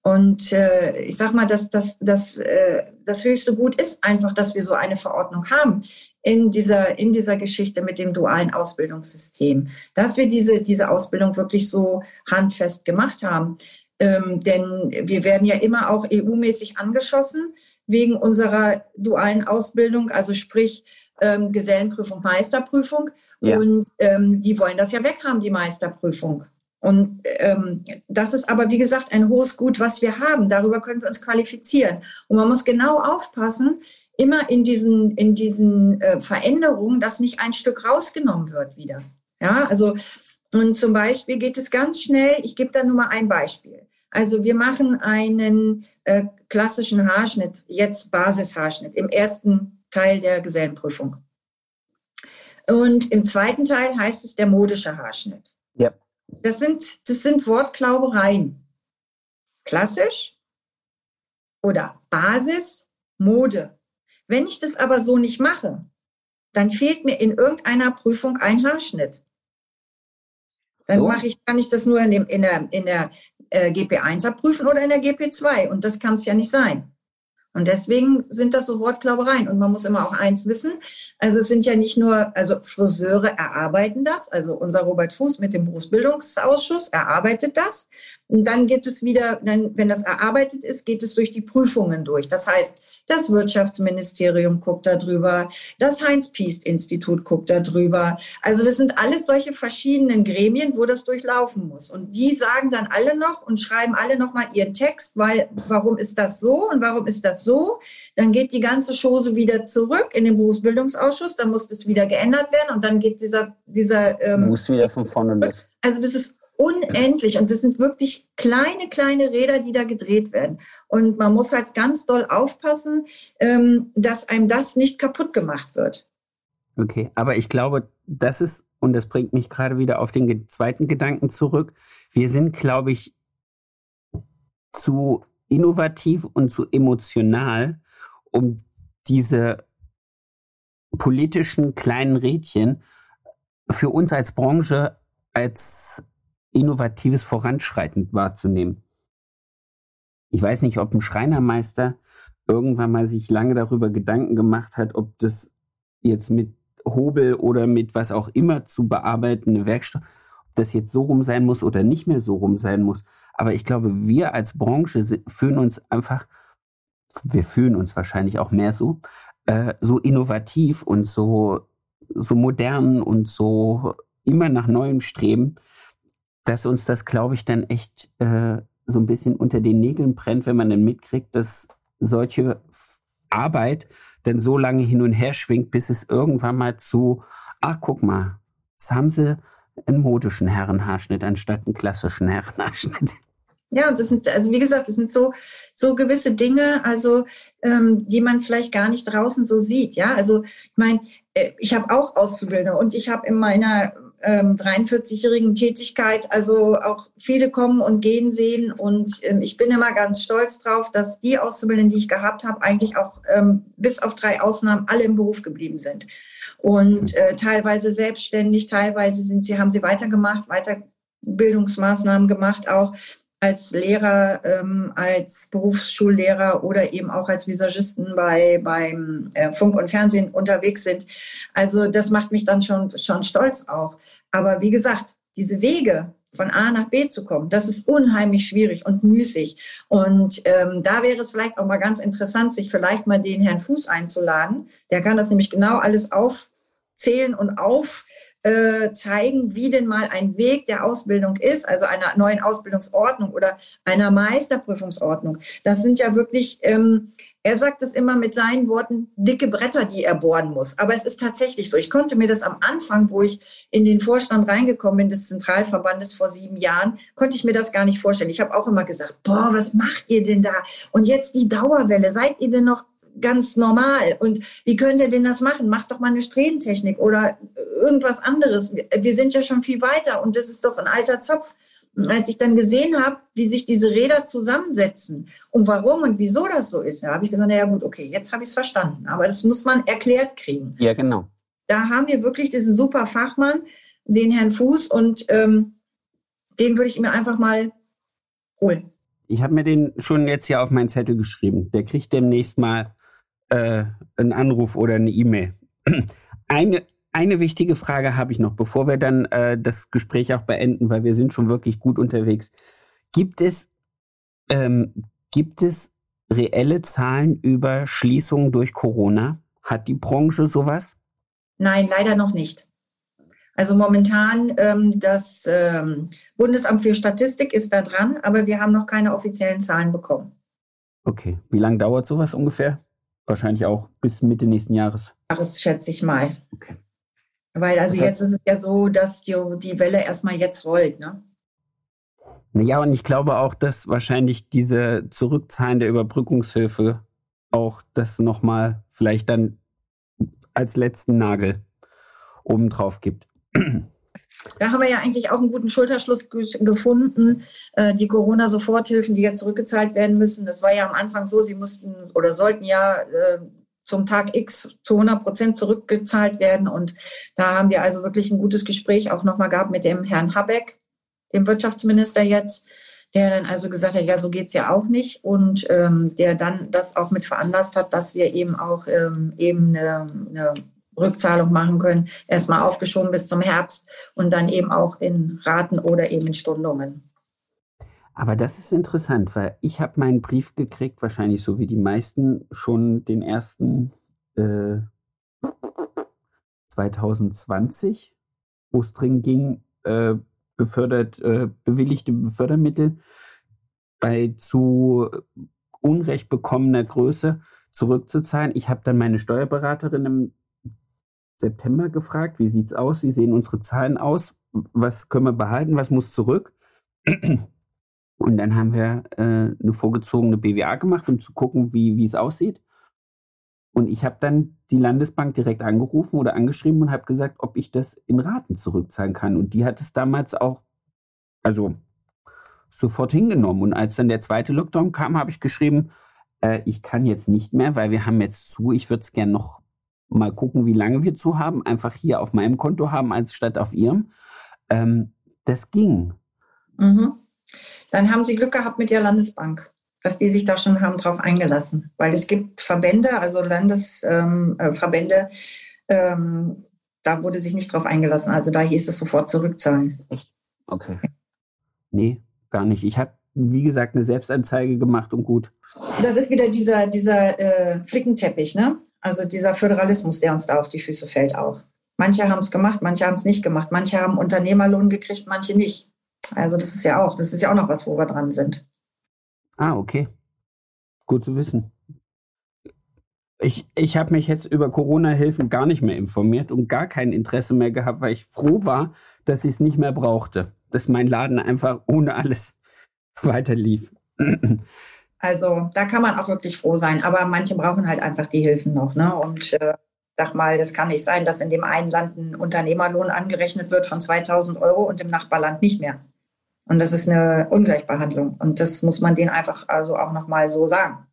Und äh, ich sage mal, dass das, das, äh, das höchste Gut ist einfach, dass wir so eine Verordnung haben in dieser, in dieser Geschichte mit dem dualen Ausbildungssystem, dass wir diese, diese Ausbildung wirklich so handfest gemacht haben. Ähm, denn wir werden ja immer auch EU-mäßig angeschossen wegen unserer dualen Ausbildung, also sprich ähm, Gesellenprüfung, Meisterprüfung. Ja. Und ähm, die wollen das ja weghaben, die Meisterprüfung. Und ähm, das ist aber, wie gesagt, ein hohes Gut, was wir haben. Darüber können wir uns qualifizieren. Und man muss genau aufpassen, immer in diesen, in diesen äh, Veränderungen, dass nicht ein Stück rausgenommen wird wieder. Ja, also, und zum Beispiel geht es ganz schnell, ich gebe da nur mal ein Beispiel. Also wir machen einen äh, klassischen Haarschnitt, jetzt Basishaarschnitt, im ersten Teil der Gesellenprüfung. Und im zweiten Teil heißt es der modische Haarschnitt. Ja. Das sind, das sind Wortklaubereien. Klassisch oder Basis, Mode. Wenn ich das aber so nicht mache, dann fehlt mir in irgendeiner Prüfung ein Haarschnitt. Dann so. mache ich, kann ich das nur in, dem, in der, in der äh, GP1 abprüfen oder in der GP2. Und das kann es ja nicht sein. Und deswegen sind das so Wortklaubereien. Und man muss immer auch eins wissen. Also es sind ja nicht nur, also Friseure erarbeiten das. Also unser Robert Fuß mit dem Berufsbildungsausschuss erarbeitet das. Und dann geht es wieder, dann, wenn das erarbeitet ist, geht es durch die Prüfungen durch. Das heißt, das Wirtschaftsministerium guckt darüber, das Heinz-Piest-Institut guckt darüber. Also das sind alles solche verschiedenen Gremien, wo das durchlaufen muss. Und die sagen dann alle noch und schreiben alle noch mal ihren Text, weil warum ist das so und warum ist das so. Dann geht die ganze Chose wieder zurück in den Berufsbildungsausschuss, dann muss das wieder geändert werden und dann geht dieser, dieser ähm, muss wieder von vorne los. Also das ist unendlich und das sind wirklich kleine, kleine Räder, die da gedreht werden. Und man muss halt ganz doll aufpassen, ähm, dass einem das nicht kaputt gemacht wird. Okay, aber ich glaube, das ist, und das bringt mich gerade wieder auf den zweiten Gedanken zurück, wir sind, glaube ich, zu innovativ und zu emotional, um diese politischen kleinen Rädchen für uns als Branche als innovatives Voranschreiten wahrzunehmen. Ich weiß nicht, ob ein Schreinermeister irgendwann mal sich lange darüber Gedanken gemacht hat, ob das jetzt mit Hobel oder mit was auch immer zu bearbeitende Werkstoff, ob das jetzt so rum sein muss oder nicht mehr so rum sein muss. Aber ich glaube, wir als Branche fühlen uns einfach, wir fühlen uns wahrscheinlich auch mehr so, äh, so innovativ und so, so modern und so immer nach Neuem streben, dass uns das, glaube ich, dann echt äh, so ein bisschen unter den Nägeln brennt, wenn man dann mitkriegt, dass solche Arbeit dann so lange hin und her schwingt, bis es irgendwann mal zu, ach guck mal, jetzt haben sie einen modischen Herrenhaarschnitt anstatt einen klassischen Herrenhaarschnitt. Ja, das sind, also wie gesagt, das sind so, so gewisse Dinge, also ähm, die man vielleicht gar nicht draußen so sieht. Ja, also ich meine, äh, ich habe auch Auszubildende und ich habe in meiner ähm, 43-jährigen Tätigkeit also auch viele kommen und gehen sehen und ähm, ich bin immer ganz stolz drauf, dass die Auszubildenden, die ich gehabt habe, eigentlich auch ähm, bis auf drei Ausnahmen alle im Beruf geblieben sind und äh, teilweise selbstständig, teilweise sind sie haben sie weitergemacht, Weiterbildungsmaßnahmen gemacht auch als Lehrer, ähm, als Berufsschullehrer oder eben auch als Visagisten bei, beim äh, Funk und Fernsehen unterwegs sind. Also das macht mich dann schon, schon stolz auch. Aber wie gesagt, diese Wege von A nach B zu kommen, das ist unheimlich schwierig und müßig. Und ähm, da wäre es vielleicht auch mal ganz interessant, sich vielleicht mal den Herrn Fuß einzuladen. Der kann das nämlich genau alles aufzählen und auf äh, wie denn mal ein Weg der Ausbildung ist, also einer neuen Ausbildungsordnung oder einer Meisterprüfungsordnung. Das sind ja wirklich, ähm, er sagt es immer mit seinen Worten, dicke Bretter, die er bohren muss. Aber es ist tatsächlich so. Ich konnte mir das am Anfang, wo ich in den Vorstand reingekommen bin des Zentralverbandes vor sieben Jahren, konnte ich mir das gar nicht vorstellen. Ich habe auch immer gesagt, boah, was macht ihr denn da? Und jetzt die Dauerwelle. Seid ihr denn noch ganz normal. Und wie könnt ihr denn das machen? Macht doch mal eine Strähntechnik oder irgendwas anderes. Wir sind ja schon viel weiter und das ist doch ein alter Zopf. Und als ich dann gesehen habe, wie sich diese Räder zusammensetzen und warum und wieso das so ist, ja, habe ich gesagt, naja gut, okay, jetzt habe ich es verstanden. Aber das muss man erklärt kriegen. Ja, genau. Da haben wir wirklich diesen super Fachmann, den Herrn Fuß, und ähm, den würde ich mir einfach mal holen. Ich habe mir den schon jetzt hier auf meinen Zettel geschrieben. Der kriegt demnächst mal äh, einen Anruf oder eine E-Mail. Eine, eine wichtige Frage habe ich noch, bevor wir dann äh, das Gespräch auch beenden, weil wir sind schon wirklich gut unterwegs. Gibt es, ähm, gibt es reelle Zahlen über Schließungen durch Corona? Hat die Branche sowas? Nein, leider noch nicht. Also momentan ähm, das ähm, Bundesamt für Statistik ist da dran, aber wir haben noch keine offiziellen Zahlen bekommen. Okay. Wie lange dauert sowas ungefähr? Wahrscheinlich auch bis Mitte nächsten Jahres. Jahres schätze ich mal. Okay. Weil also jetzt ist es ja so, dass die, die Welle erstmal jetzt rollt, ne? Ja, und ich glaube auch, dass wahrscheinlich diese Zurückzahlen der Überbrückungshilfe auch das nochmal vielleicht dann als letzten Nagel obendrauf gibt. Da haben wir ja eigentlich auch einen guten Schulterschluss gefunden. Äh, die Corona-Soforthilfen, die ja zurückgezahlt werden müssen, das war ja am Anfang so, sie mussten oder sollten ja äh, zum Tag X zu 100 Prozent zurückgezahlt werden. Und da haben wir also wirklich ein gutes Gespräch auch nochmal gehabt mit dem Herrn Habeck, dem Wirtschaftsminister jetzt, der dann also gesagt hat, ja, so geht's ja auch nicht. Und ähm, der dann das auch mit veranlasst hat, dass wir eben auch ähm, eben eine, eine Rückzahlung machen können, erstmal aufgeschoben bis zum Herbst und dann eben auch in Raten oder eben in Stundungen. Aber das ist interessant, weil ich habe meinen Brief gekriegt, wahrscheinlich so wie die meisten, schon den ersten äh, 2020, wo es drin ging, äh, befördert, äh, bewilligte Befördermittel bei zu Unrecht bekommener Größe zurückzuzahlen. Ich habe dann meine Steuerberaterin im September gefragt, wie sieht's aus, wie sehen unsere Zahlen aus, was können wir behalten, was muss zurück. Und dann haben wir äh, eine vorgezogene BWA gemacht, um zu gucken, wie, wie es aussieht. Und ich habe dann die Landesbank direkt angerufen oder angeschrieben und habe gesagt, ob ich das in Raten zurückzahlen kann. Und die hat es damals auch, also sofort hingenommen. Und als dann der zweite Lockdown kam, habe ich geschrieben, äh, ich kann jetzt nicht mehr, weil wir haben jetzt zu, ich würde es gerne noch mal gucken, wie lange wir zu haben, einfach hier auf meinem Konto haben, als statt auf ihrem. Ähm, das ging. Mhm. Dann haben Sie Glück gehabt mit der Landesbank, dass die sich da schon haben drauf eingelassen. Weil es gibt Verbände, also Landesverbände, ähm, äh, ähm, da wurde sich nicht drauf eingelassen. Also da hieß es sofort zurückzahlen. Echt? Okay. Nee, gar nicht. Ich habe, wie gesagt, eine Selbstanzeige gemacht und gut. Das ist wieder dieser, dieser äh, Flickenteppich, ne? Also dieser Föderalismus, der uns da auf die Füße fällt auch. Manche haben es gemacht, manche haben es nicht gemacht. Manche haben Unternehmerlohn gekriegt, manche nicht. Also das ist ja auch, das ist ja auch noch was, wo wir dran sind. Ah, okay. Gut zu wissen. Ich, ich habe mich jetzt über Corona-Hilfen gar nicht mehr informiert und gar kein Interesse mehr gehabt, weil ich froh war, dass ich es nicht mehr brauchte. Dass mein Laden einfach ohne alles weiter lief. Also da kann man auch wirklich froh sein. Aber manche brauchen halt einfach die Hilfen noch. Ne? Und äh, sag mal, das kann nicht sein, dass in dem einen Land ein Unternehmerlohn angerechnet wird von 2000 Euro und im Nachbarland nicht mehr. Und das ist eine Ungleichbehandlung. Und das muss man denen einfach also auch nochmal so sagen.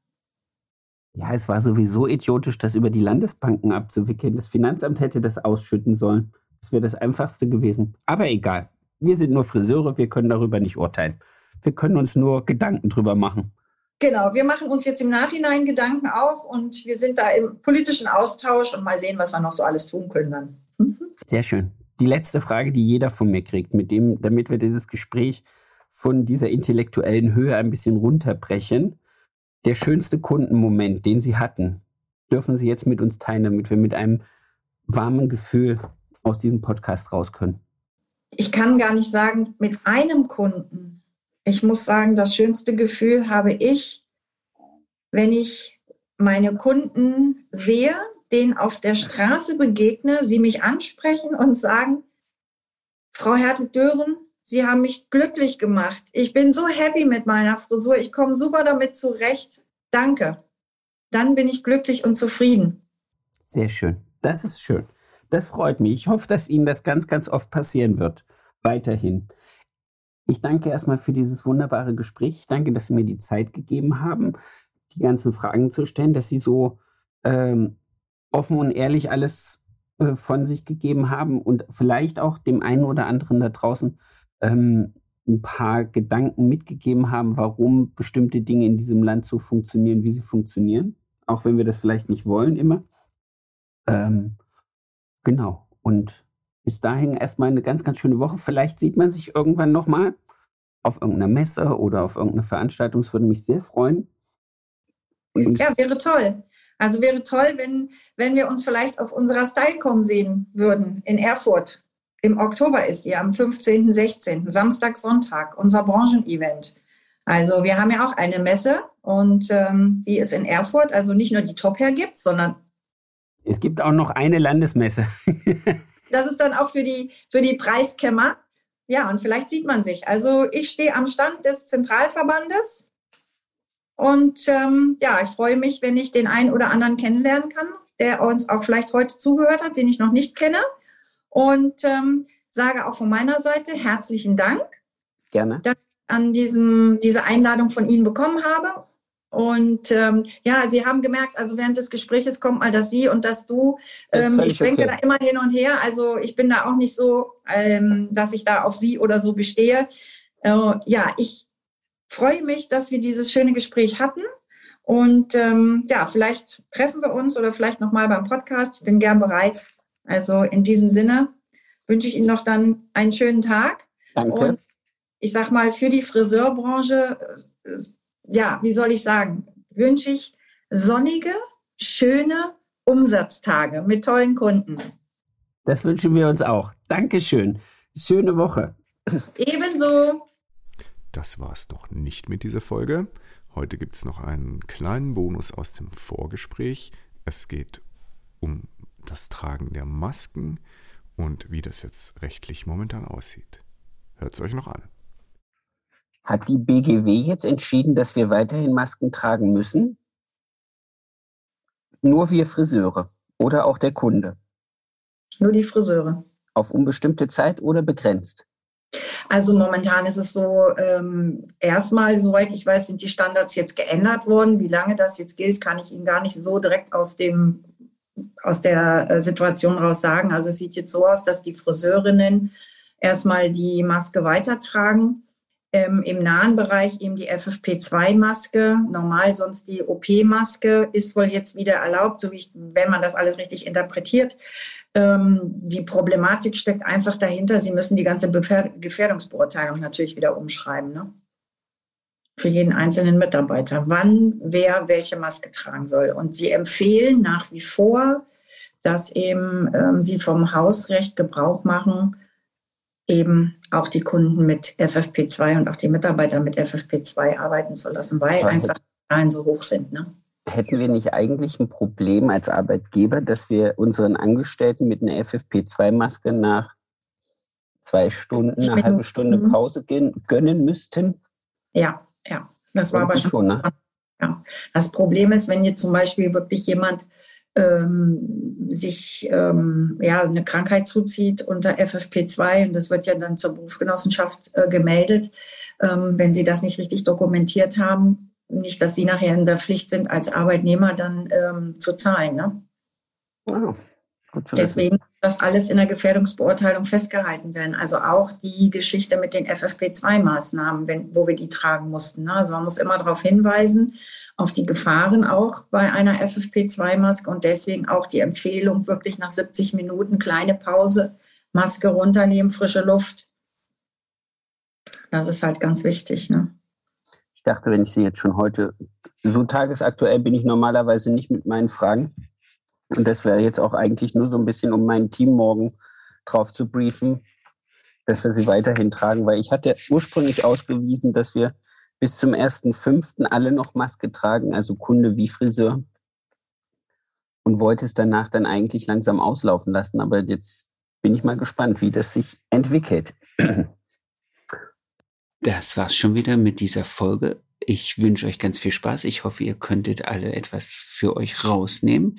Ja, es war sowieso idiotisch, das über die Landesbanken abzuwickeln. Das Finanzamt hätte das ausschütten sollen. Das wäre das Einfachste gewesen. Aber egal. Wir sind nur Friseure, wir können darüber nicht urteilen. Wir können uns nur Gedanken drüber machen. Genau, wir machen uns jetzt im Nachhinein Gedanken auch und wir sind da im politischen Austausch und mal sehen, was wir noch so alles tun können dann. Mhm. Sehr schön. Die letzte Frage, die jeder von mir kriegt, mit dem, damit wir dieses Gespräch von dieser intellektuellen Höhe ein bisschen runterbrechen. Der schönste Kundenmoment, den Sie hatten, dürfen Sie jetzt mit uns teilen, damit wir mit einem warmen Gefühl aus diesem Podcast raus können. Ich kann gar nicht sagen, mit einem Kunden. Ich muss sagen, das schönste Gefühl habe ich, wenn ich meine Kunden sehe, denen auf der Straße begegne, sie mich ansprechen und sagen, Frau Hertel-Dören, Sie haben mich glücklich gemacht. Ich bin so happy mit meiner Frisur. Ich komme super damit zurecht. Danke. Dann bin ich glücklich und zufrieden. Sehr schön. Das ist schön. Das freut mich. Ich hoffe, dass Ihnen das ganz, ganz oft passieren wird. Weiterhin. Ich danke erstmal für dieses wunderbare Gespräch. Danke, dass Sie mir die Zeit gegeben haben, die ganzen Fragen zu stellen, dass Sie so ähm, offen und ehrlich alles äh, von sich gegeben haben und vielleicht auch dem einen oder anderen da draußen ähm, ein paar Gedanken mitgegeben haben, warum bestimmte Dinge in diesem Land so funktionieren, wie sie funktionieren, auch wenn wir das vielleicht nicht wollen immer. Ähm, genau. Und bis dahin erstmal eine ganz, ganz schöne Woche. Vielleicht sieht man sich irgendwann nochmal auf irgendeiner Messe oder auf irgendeiner Veranstaltung. Das würde mich sehr freuen. Und ja, wäre toll. Also wäre toll, wenn, wenn wir uns vielleicht auf unserer Stylecom sehen würden in Erfurt. Im Oktober ist die, am 15., 16., Samstag, Sonntag, unser Branchenevent. Also wir haben ja auch eine Messe und ähm, die ist in Erfurt. Also nicht nur die Top Hair gibt, sondern es gibt auch noch eine Landesmesse. das ist dann auch für die, für die Preiskämmer. Ja, und vielleicht sieht man sich. Also ich stehe am Stand des Zentralverbandes und ähm, ja, ich freue mich, wenn ich den einen oder anderen kennenlernen kann, der uns auch vielleicht heute zugehört hat, den ich noch nicht kenne. Und ähm, sage auch von meiner Seite herzlichen Dank. Gerne. Dass ich an diesem, diese Einladung von Ihnen bekommen habe. Und ähm, ja, Sie haben gemerkt, also während des Gesprächs kommt mal das Sie und das Du. Ähm, ich denke okay. da immer hin und her. Also ich bin da auch nicht so, ähm, dass ich da auf Sie oder so bestehe. Äh, ja, ich freue mich, dass wir dieses schöne Gespräch hatten. Und ähm, ja, vielleicht treffen wir uns oder vielleicht nochmal beim Podcast. Ich bin gern bereit. Also in diesem Sinne wünsche ich Ihnen noch dann einen schönen Tag. Danke. Und ich sag mal, für die Friseurbranche, äh, ja, wie soll ich sagen, wünsche ich sonnige, schöne Umsatztage mit tollen Kunden. Das wünschen wir uns auch. Dankeschön. Schöne Woche. Ebenso. Das war es noch nicht mit dieser Folge. Heute gibt es noch einen kleinen Bonus aus dem Vorgespräch. Es geht um das Tragen der Masken und wie das jetzt rechtlich momentan aussieht. Hört es euch noch an. Hat die BGW jetzt entschieden, dass wir weiterhin Masken tragen müssen? Nur wir Friseure oder auch der Kunde? Nur die Friseure. Auf unbestimmte Zeit oder begrenzt? Also momentan ist es so, ähm, erstmal, soweit ich weiß, sind die Standards jetzt geändert worden. Wie lange das jetzt gilt, kann ich Ihnen gar nicht so direkt aus dem aus der äh, Situation raus sagen. Also es sieht jetzt so aus, dass die Friseurinnen erstmal die Maske weitertragen. Ähm, Im nahen Bereich eben die FFP2-Maske, normal sonst die OP-Maske, ist wohl jetzt wieder erlaubt, so wie ich, wenn man das alles richtig interpretiert. Ähm, die Problematik steckt einfach dahinter, sie müssen die ganze Gefährdungsbeurteilung natürlich wieder umschreiben. Ne? Für jeden einzelnen Mitarbeiter, wann wer welche Maske tragen soll. Und sie empfehlen nach wie vor, dass eben ähm, sie vom Hausrecht Gebrauch machen, eben auch die Kunden mit FFP2 und auch die Mitarbeiter mit FFP2 arbeiten zu lassen, weil ja, einfach die Zahlen so hoch sind. Ne? hätten wir nicht eigentlich ein Problem als Arbeitgeber, dass wir unseren Angestellten mit einer FFP2-Maske nach zwei Stunden, eine halbe Stunde mhm. Pause gönnen müssten? Ja, ja. Das war aber schon. schon ne? ja. Das Problem ist, wenn jetzt zum Beispiel wirklich jemand ähm, sich ähm, ja, eine Krankheit zuzieht unter FFP2 und das wird ja dann zur Berufsgenossenschaft äh, gemeldet, ähm, wenn sie das nicht richtig dokumentiert haben, nicht, dass sie nachher in der Pflicht sind, als Arbeitnehmer dann ähm, zu zahlen. Ne? Wow. Deswegen das alles in der Gefährdungsbeurteilung festgehalten werden. Also auch die Geschichte mit den FFP2-Maßnahmen, wo wir die tragen mussten. Ne? Also man muss immer darauf hinweisen, auf die Gefahren auch bei einer FFP2-Maske und deswegen auch die Empfehlung, wirklich nach 70 Minuten kleine Pause, Maske runternehmen, frische Luft. Das ist halt ganz wichtig. Ne? Ich dachte, wenn ich Sie jetzt schon heute, so tagesaktuell bin ich normalerweise nicht mit meinen Fragen. Und das wäre jetzt auch eigentlich nur so ein bisschen, um mein Team morgen drauf zu briefen, dass wir sie weiterhin tragen, weil ich hatte ursprünglich ausgewiesen, dass wir bis zum 1.5. alle noch Maske tragen, also Kunde wie Friseur. Und wollte es danach dann eigentlich langsam auslaufen lassen. Aber jetzt bin ich mal gespannt, wie das sich entwickelt. Das war's schon wieder mit dieser Folge. Ich wünsche euch ganz viel Spaß. Ich hoffe, ihr könntet alle etwas für euch rausnehmen.